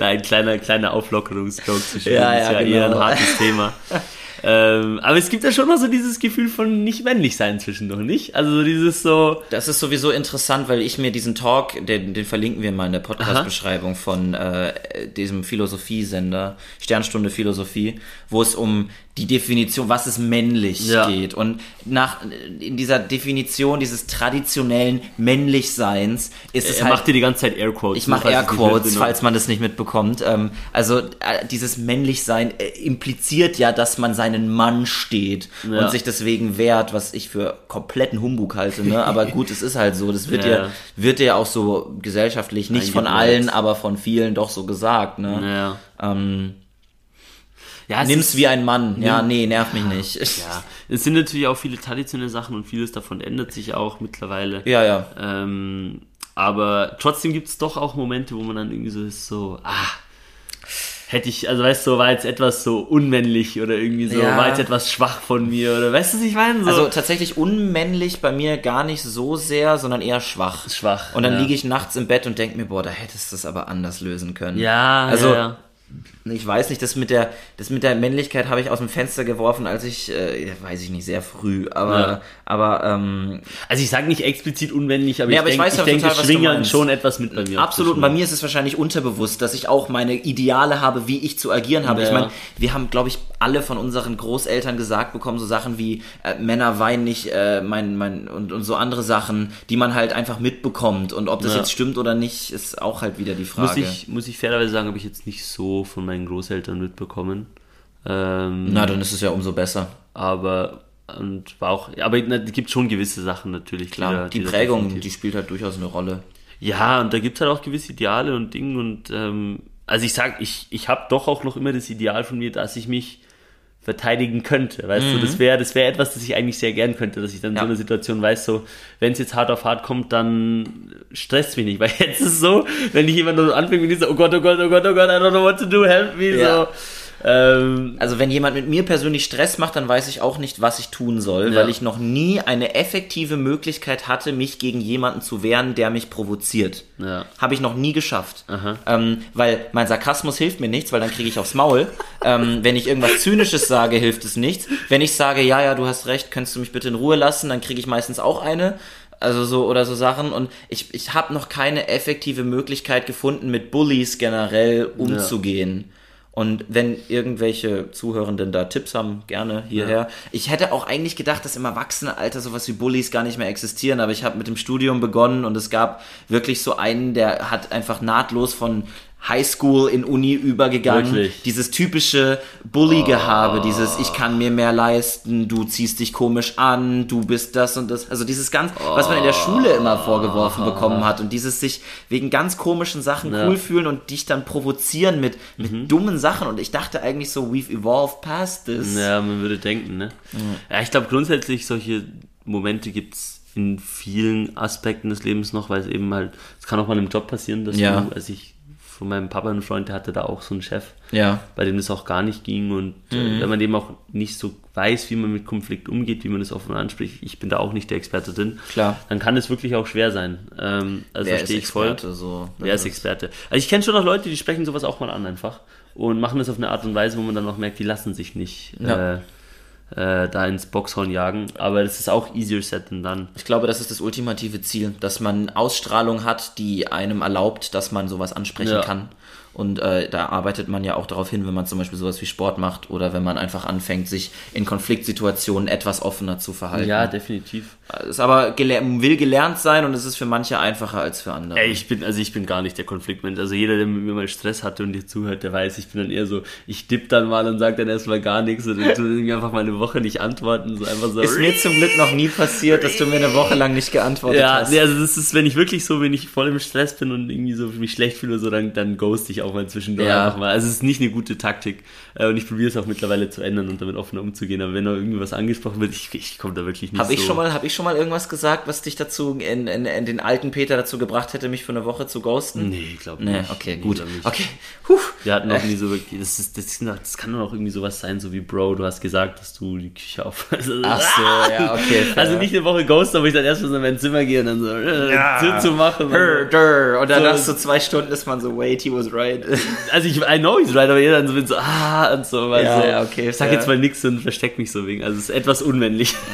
Nein, kleiner, kleiner Auflockerungsjoke zu spielen. Ja, ist ja, ja eher ein genau. hartes Thema. ähm, aber es gibt ja schon noch so dieses Gefühl von nicht männlich sein zwischendurch, nicht? Also so dieses so, Das ist sowieso interessant, weil ich mir diesen Talk, den, den verlinken wir mal in der Podcast-Beschreibung von äh, diesem Philosophiesender, Sternstunde Philosophie, wo es um die Definition, was ist männlich Ja. geht. Und nach in dieser Definition dieses traditionellen Männlichseins ist es er halt macht dir die ganze Zeit Airquotes. Ich mache Airquotes, falls man das nicht mitbekommt. Ähm, also äh, dieses Männlichsein äh, impliziert ja, dass man seinen Mann steht Ja. und sich deswegen wehrt, was ich für kompletten Humbug halte. Ne? Aber gut, es ist halt so. Das wird Ja. ja, wird ja auch so gesellschaftlich nicht von Eingebläut. allen, aber von vielen doch so gesagt. Ne? Ähm, ja es nimm's wie ein Mann. Ja, nee, nerv mich nicht. Ja, es sind natürlich auch viele traditionelle Sachen und vieles davon ändert sich auch mittlerweile. ja. ja. Ähm, aber trotzdem gibt es doch auch Momente, wo man dann irgendwie so ist, so, ah, hätte ich, also weißt du, war jetzt etwas so unmännlich oder irgendwie so, Ja. war jetzt etwas schwach von mir oder weißt du, was ich meine? So, Also tatsächlich unmännlich bei mir gar nicht so sehr, sondern eher schwach. Schwach, Und dann ja. liege ich nachts im Bett und denke mir, boah, da hättest du es aber anders lösen können. ja, also ja, ja. Ich weiß nicht, das mit der, das mit der Männlichkeit habe ich aus dem Fenster geworfen, als ich, äh, weiß ich nicht, sehr früh, aber, Ja. aber ähm, Also ich sage nicht explizit unmännlich, aber Nee, ich aber ich denke, weiß ich ja denke, du schwingern schon etwas mit bei mir. Absolut, und bei mir ist es wahrscheinlich unterbewusst, dass ich auch meine Ideale habe, wie ich zu agieren habe. Ja. Ich meine, wir haben, glaube ich, alle von unseren Großeltern gesagt bekommen, so Sachen wie äh, Männer weinen nicht, äh, mein, mein, und, und so andere Sachen, die man halt einfach mitbekommt. Und ob das Ja. jetzt stimmt oder nicht, ist auch halt wieder die Frage. Muss ich, muss ich fairerweise sagen, habe ich jetzt nicht so von meinen Großeltern mitbekommen. Ähm, Na, dann ist es ja umso besser. aber und war auch, aber es gibt schon gewisse Sachen natürlich. Klar, da- die da Prägung, die spielt halt durchaus eine Rolle. Ja, und da gibt's halt auch gewisse Ideale und Dinge und ähm, also ich sag, ich, ich habe doch auch noch immer das Ideal von mir, dass ich mich verteidigen könnte. Weißt du, das wäre das wäre etwas, das ich eigentlich sehr gern könnte, dass ich dann in Mhm. Ja. so einer Situation weiß, so, wenn es jetzt hart auf hart kommt, dann stresst mich nicht. Weil jetzt ist es so, wenn ich jemand nur anfängt mit dieser, oh Gott, oh Gott, oh Gott, oh Gott, I don't know what to do, help me, Ja. so. Ähm, Also wenn jemand mit mir persönlich Stress macht, dann weiß ich auch nicht, was ich tun soll, Ja. weil ich noch nie eine effektive Möglichkeit hatte, mich gegen jemanden zu wehren, der mich provoziert. Ja. Habe ich noch nie geschafft. Ähm, weil mein Sarkasmus hilft mir nichts, weil dann kriege ich aufs Maul. ähm, wenn ich irgendwas Zynisches sage, hilft es nichts. Wenn ich sage, ja, ja, du hast recht, könntest du mich bitte in Ruhe lassen, dann kriege ich meistens auch eine. Also so oder so Sachen. Und ich, ich habe noch keine effektive Möglichkeit gefunden, mit Bullies generell umzugehen. Und wenn irgendwelche Zuhörenden da Tipps haben, gerne hierher. Ich hätte auch eigentlich gedacht, dass im Erwachsenenalter sowas wie Bullies gar nicht mehr existieren, aber ich habe mit dem Studium begonnen und es gab wirklich so einen, der hat einfach nahtlos von Highschool in Uni übergegangen. Wirklich? Dieses typische Bully-Gehabe, dieses ich kann mir mehr leisten, du ziehst dich komisch an, du bist das und das. Also dieses ganz, was man in der Schule immer vorgeworfen bekommen hat und dieses sich wegen ganz komischen Sachen Ja. cool fühlen und dich dann provozieren mit, mit dummen Sachen. Und ich dachte eigentlich so, we've evolved past this. Ja, man würde denken, ne? Ja, ich glaube grundsätzlich solche Momente gibt's in vielen Aspekten des Lebens noch, weil es eben halt, es kann auch mal im Job passieren, dass Ja. du, also ich von meinem Papa einen Freund, der hatte da auch so einen Chef, Ja. bei dem das auch gar nicht ging und Mhm. äh, wenn man eben auch nicht so weiß, wie man mit Konflikt umgeht, wie man das offen anspricht, ich bin da auch nicht der Experte drin, Klar. dann kann es wirklich auch schwer sein. Ähm, also verstehe ich voll. Experte, so. Wer ist Experte? Also ich kenne schon noch Leute, die sprechen sowas auch mal an einfach und machen das auf eine Art und Weise, wo man dann auch merkt, die lassen sich nicht Ja. äh, äh, da ins Boxhorn jagen. Aber das ist auch easier said than done. Ich glaube, das ist das ultimative Ziel, dass man Ausstrahlung hat, die einem erlaubt, dass man sowas ansprechen Ja. kann. Und äh, da arbeitet man ja auch darauf hin, wenn man zum Beispiel sowas wie Sport macht oder wenn man einfach anfängt, sich in Konfliktsituationen etwas offener zu verhalten. Ja, definitiv. ist aber gele will gelernt sein und es ist für manche einfacher als für andere. Ey, ich bin, also ich bin gar nicht der Konfliktmensch. Also jeder, der mit mir mal Stress hatte und dir zuhört, der weiß, ich bin dann eher so, ich dipp dann mal und sag dann erstmal gar nichts und dann ich einfach mal eine Woche nicht antworten. So einfach so. ist mir zum Glück noch nie passiert, dass du mir eine Woche lang nicht geantwortet ja, hast. nee, also das ist, wenn ich wirklich so, wenn ich voll im Stress bin und irgendwie so mich schlecht fühle so, dann, dann ghost ich auch mal zwischendurch Ja. einfach mal. Also es ist nicht eine gute Taktik. Äh, Und ich probiere es auch mittlerweile zu ändern und damit offener umzugehen. Aber wenn noch irgendwie was angesprochen wird, ich, ich komme da wirklich nicht Habe ich so. schon mal, habe ich schon mal irgendwas gesagt, was dich dazu in, in, in den alten Peter dazu gebracht hätte, mich für eine Woche zu ghosten? Nee, ich glaube Nee, nicht. okay, Nee, gut. Okay. Puh. Wir hatten auch nie so wirklich, das, ist, das, ist das kann doch auch irgendwie sowas sein, so wie Bro, du hast gesagt, dass du die Küche auf. Also, Ach so, ja, okay. fair. Also nicht eine Woche Ghost, aber ich dann erstmal so in mein Zimmer gehe und dann so äh, Ja. Zu machen. Her, der. Und dann So- nach so zwei Stunden ist man so, wait, he was right. Also ich, I know he's right, aber jeder dann so, mit so ah und so. Ja, so ja, okay, Ich sag fair. jetzt mal nichts und versteck mich so wegen. Also es ist etwas unmännlich.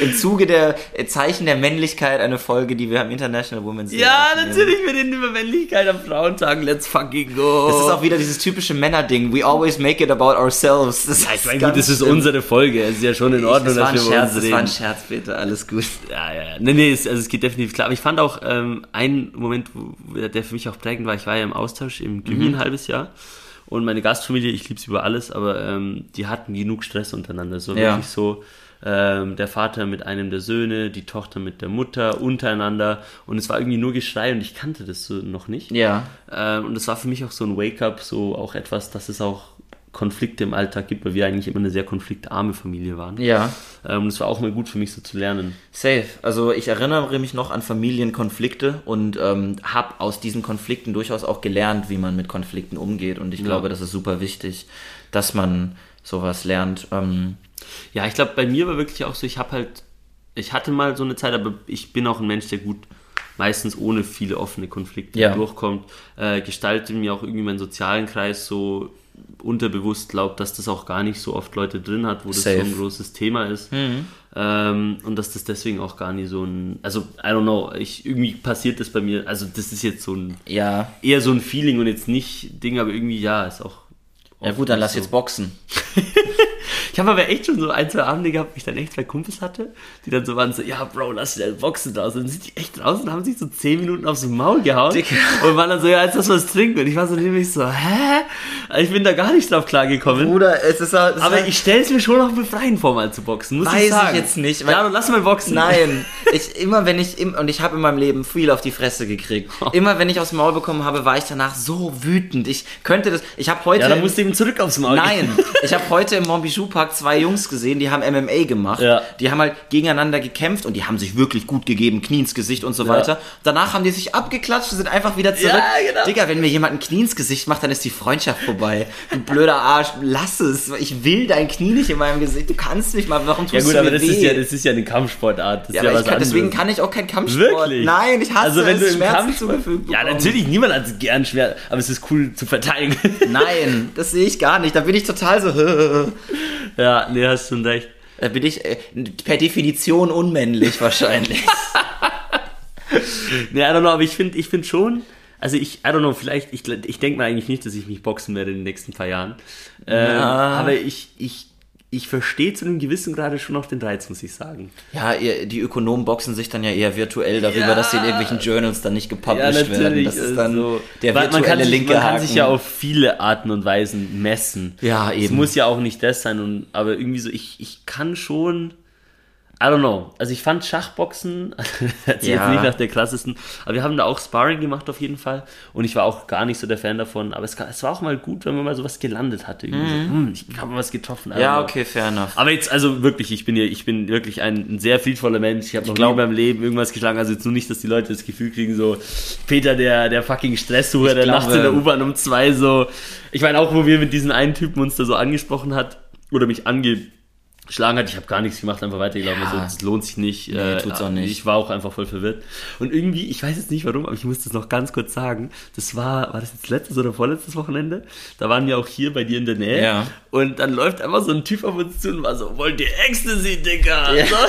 Im Zuge der äh, Zeichen der Männlichkeit eine Folge, die wir am International Women's Day ja, natürlich mit den über Männlichkeit am Frauentag. Let's fucking go. Das ist auch wieder dieses typische Männerding. We always make it about ourselves. Das ja, ich meine, gut, das ist unsere Folge. Es ist ja schon in Ordnung, Das war dass wir über Scherz, uns das reden. war ein Scherz, bitte. Alles gut. Ja, ja. Nee, nee, es, also es geht definitiv klar. Aber ich fand auch ähm, einen Moment, der für mich auch prägend war, ich war ja im Austausch im Chemie ein halbes Jahr. Und meine Gastfamilie, ich liebe sie über alles, aber ähm, die hatten genug Stress untereinander. So Ja. wirklich so, ähm, der Vater mit einem der Söhne, die Tochter mit der Mutter, untereinander. Und es war irgendwie nur Geschrei und ich kannte das so noch nicht. Ja. Ähm, und das war für mich auch so ein Wake-up, so auch etwas, dass es auch Konflikte im Alltag gibt, weil wir eigentlich immer eine sehr konfliktarme Familie waren. Ja. Ähm, und es war auch mal gut für mich so zu lernen. Safe. Also ich erinnere mich noch an Familienkonflikte und ähm, habe aus diesen Konflikten durchaus auch gelernt, wie man mit Konflikten umgeht. Und ich glaube, das ist super wichtig, dass man sowas lernt. Ähm, Ja, ich glaube, bei mir war wirklich auch so, ich habe halt, ich hatte mal so eine Zeit, aber ich bin auch ein Mensch, der gut meistens ohne viele offene Konflikte Ja. durchkommt, äh, gestalte mir auch irgendwie meinen sozialen Kreis so unterbewusst glaubt, dass das auch gar nicht so oft Leute drin hat, wo das Safe. so ein großes Thema ist. Ähm, und dass das deswegen auch gar nicht so ein, also I don't know, ich, irgendwie passiert das bei mir, also das ist jetzt so ein, ja. eher so ein Feeling und jetzt nicht Ding, aber irgendwie ja, ist auch. Ja gut, dann lass so. jetzt boxen. Ich habe aber echt schon so ein, zwei Abende gehabt, wo ich dann echt zwei Kumpels hatte, die dann so waren so, ja, Bro, lass halt boxen raus. Und dann sind die echt draußen und haben sich so zehn Minuten aufs Maul gehauen. Dicker. Und waren dann so, ja, jetzt lass was trinken. Und ich war so nämlich so, hä? Also Ich bin da gar nicht drauf klargekommen. Bruder, es ist, es ist Aber ich stelle es mir schon noch befreien vor, mal zu boxen, muss Weiß ich ich sagen. jetzt nicht, weil- Ja, lass mal boxen. Nein, ich immer wenn ich im, und ich habe in meinem Leben viel auf die Fresse gekriegt. Immer wenn ich aufs Maul bekommen habe, war ich danach so wütend. Ich könnte das. Ich habe heute. Ja, dann musst du ihm zurück aufs Maul Nein, ich habe heute im Montbijou Park zwei Jungs gesehen, die haben MMA gemacht. Ja. Die haben halt gegeneinander gekämpft und die haben sich wirklich gut gegeben, Knie ins Gesicht und so weiter. Danach haben die sich abgeklatscht und sind einfach wieder zurück. Ja, genau. Digga, wenn mir jemand ein Knie ins Gesicht macht, dann ist die Freundschaft vorbei. Du blöder Arsch, lass es. Ich will dein Knie nicht in meinem Gesicht. Du kannst nicht mal. Warum tust Ja gut, du aber mir das weh? ist ja, das ist ja eine Kampfsportart. Ja, ja, aber kann, deswegen kann ich auch kein Kampfsport. Wirklich? Nein, ich hasse also wenn es, du im Schmerzen Kampf zugefügt Ja, natürlich, niemand hat es gern schwer, aber es ist cool zu verteidigen. Nein, das sehe ich gar nicht. Da bin ich total so. ja, nee, hast schon recht. Da bin ich äh, per Definition unmännlich wahrscheinlich. Nee, I don't know, aber ich finde ich find schon, also ich, I don't know, vielleicht, ich, ich denke mal eigentlich nicht, dass ich mich boxen werde in den nächsten paar Jahren. Ähm, aber ich, ich, ich verstehe zu einem gewissen Grade schon noch den Reiz, muss ich sagen. ja, ihr, die Ökonomen boxen sich dann ja eher virtuell darüber, Ja. dass sie in irgendwelchen Journals dann nicht gepublished werden. Das ist dann also, der virtuelle man kann sich, linke Man kann Haken. sich ja auf viele Arten und Weisen messen. Ja, Es eben. muss ja auch nicht das sein, und, aber irgendwie so, ich, ich kann schon. I don't know. Also ich fand Schachboxen, Ja. jetzt nicht nach der krassesten, aber wir haben da auch Sparring gemacht auf jeden Fall und ich war auch gar nicht so der Fan davon, aber es, es war auch mal gut, wenn man mal sowas gelandet hatte. Irgendwie so, hm, ich habe mal was getroffen. Mhm. ja, okay, fair enough. Aber jetzt, also wirklich, ich bin hier, ich bin wirklich ein, ein sehr friedvoller Mensch. Ich habe noch glaub- nie in meinem Leben irgendwas geschlagen. Also jetzt nur nicht, dass die Leute das Gefühl kriegen, so Peter, der, der fucking Stresssucher, der nachts in der U-Bahn um zwei so. Ich meine, auch wo wir mit diesem einen Typen uns da so angesprochen hat oder mich ange geschlagen hat. Ich habe gar nichts gemacht, einfach weitergelaufen. Ja. Also, das lohnt sich nicht. Nee, tut's auch nicht. Ich war auch einfach voll verwirrt. Und irgendwie, ich weiß jetzt nicht warum, aber ich muss das noch ganz kurz sagen. Das war, war das jetzt letztes oder vorletztes Wochenende? Da waren wir auch hier bei dir in der Nähe. Ja. Und dann läuft einfach so ein Typ auf uns zu und war so, wollt ihr Ecstasy, Digga? Ja. So.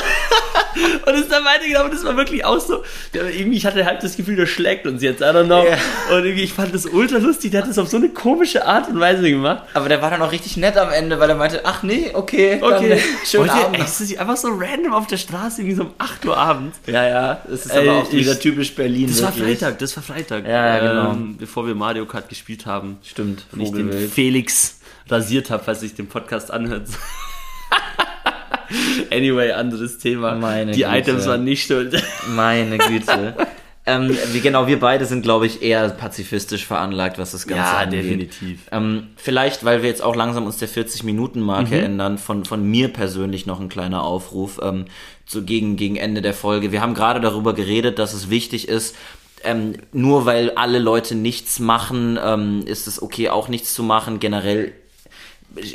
Und ist dann weitergelaufen. Das war wirklich auch so. Der, irgendwie, ich hatte halt das Gefühl, der schlägt uns jetzt. I don't know. Ja. Und irgendwie, ich fand das ultra lustig. Der hat das auf so eine komische Art und Weise gemacht. Aber der war dann auch richtig nett am Ende, weil er meinte, ach nee, okay, Okay, schönen ihr Abend. noch. Ecstasy einfach so random auf der Straße, irgendwie so um 8 Uhr abends. Ja, ja, das ist Ey, aber auch wieder ich- typisch Berlin. Das war wirklich. Freitag, das war Freitag. Ja, ja, genau. Ähm, bevor wir Mario Kart gespielt haben. Stimmt, Und ich den. Felix rasiert habe, falls ich den Podcast anhört. anyway, anderes Thema. Meine Die Güte. Items waren nicht schuld. Meine Güte. Ähm, wie, genau, wir beide sind, glaube ich, eher pazifistisch veranlagt, was das Ganze Ja, angeht. definitiv. Ähm, vielleicht, weil wir jetzt auch langsam uns der 40-Minuten-Marke Mhm. ändern, von, von mir persönlich noch ein kleiner Aufruf ähm, zu, gegen, gegen Ende der Folge. Wir haben gerade darüber geredet, dass es wichtig ist, ähm, nur weil alle Leute nichts machen, ähm, ist es okay, auch nichts zu machen. Generell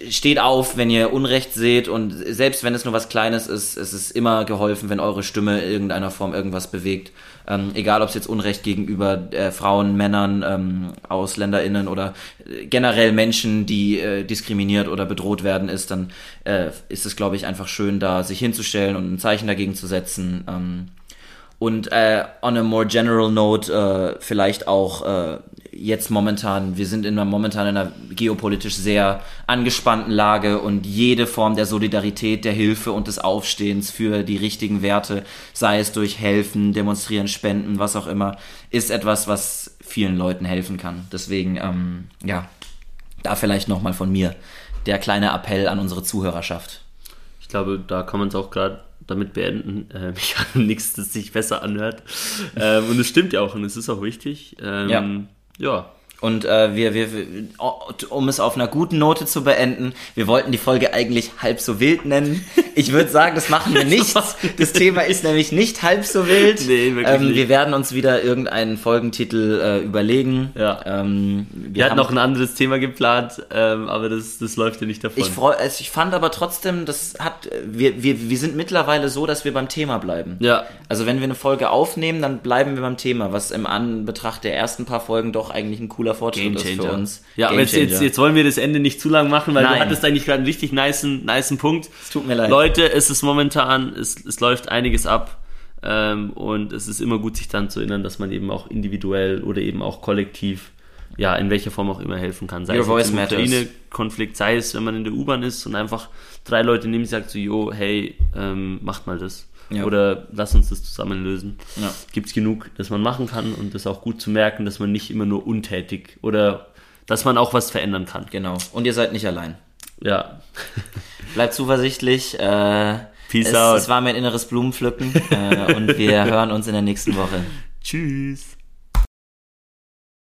steht auf, wenn ihr Unrecht seht und selbst wenn es nur was Kleines ist, es ist immer geholfen, wenn eure Stimme in irgendeiner Form irgendwas bewegt. Ähm, egal, ob es jetzt Unrecht gegenüber äh, Frauen, Männern, ähm, AusländerInnen oder äh, generell Menschen, die äh, diskriminiert oder bedroht werden, ist, dann äh, ist es, glaube ich, einfach schön, da sich hinzustellen und ein Zeichen dagegen zu setzen. Ähm, und äh, on a more general note, äh, vielleicht auch jetzt momentan, wir sind in einer, momentan in einer geopolitisch sehr angespannten Lage und jede Form der Solidarität, der Hilfe und des Aufstehens für die richtigen Werte, sei es durch Helfen, Demonstrieren, Spenden, was auch immer, ist etwas, was vielen Leuten helfen kann. Deswegen, ähm, ja, da vielleicht nochmal von mir der kleine Appell an unsere Zuhörerschaft. Ich glaube, da kann man es auch gerade damit beenden. Ähm, ich habe nichts, das sich besser anhört. Ähm, und es stimmt ja auch und es ist auch wichtig. Ähm, Ja. Ja. Und äh, wir, wir, wir, um es auf einer guten Note zu beenden, wir wollten die Folge eigentlich halb so wild nennen. Ich würde sagen, das machen wir nicht. Das Thema ist nämlich nicht halb so wild. Nee, wirklich ähm. Wir werden uns wieder irgendeinen Folgentitel äh, überlegen. Ja. Ähm, Wir hatten noch ein anderes Thema geplant, ähm, aber das, das läuft ja nicht davon. ich, freu, also ich fand aber trotzdem, das hat, wir, wir, wir sind mittlerweile so, dass wir beim Thema bleiben. ja, Also wenn wir eine Folge aufnehmen, dann bleiben wir beim Thema, was im Anbetracht der ersten paar Folgen doch eigentlich ein cooler Fortschritt ist für uns. Ja, aber jetzt, jetzt, jetzt wollen wir das Ende nicht zu lang machen, weil Nein. du hattest eigentlich gerade einen richtig niceen, niceen Punkt. Es tut mir leid. Leute, es ist momentan, es, es läuft einiges ab. Ähm, und es ist immer gut, sich dann zu erinnern, dass man eben auch individuell oder eben auch kollektiv, ja, in welcher Form auch immer helfen kann. Sei Your es voice im. Ukraine-Konflikt, sei es, wenn man in der U-Bahn ist und einfach drei Leute neben sich sagt so, jo, hey, ähm, macht mal das. Ja. Oder lass uns das zusammen lösen. Ja. Gibt's genug, dass man machen kann und das auch gut zu merken, dass man nicht immer nur untätig oder dass man auch was verändern kann. Genau. Und ihr seid nicht allein. Ja. Bleibt zuversichtlich. Äh, Peace es, out. es war mir ein inneres Blumenpflücken. äh, und wir hören uns in der nächsten Woche. Tschüss.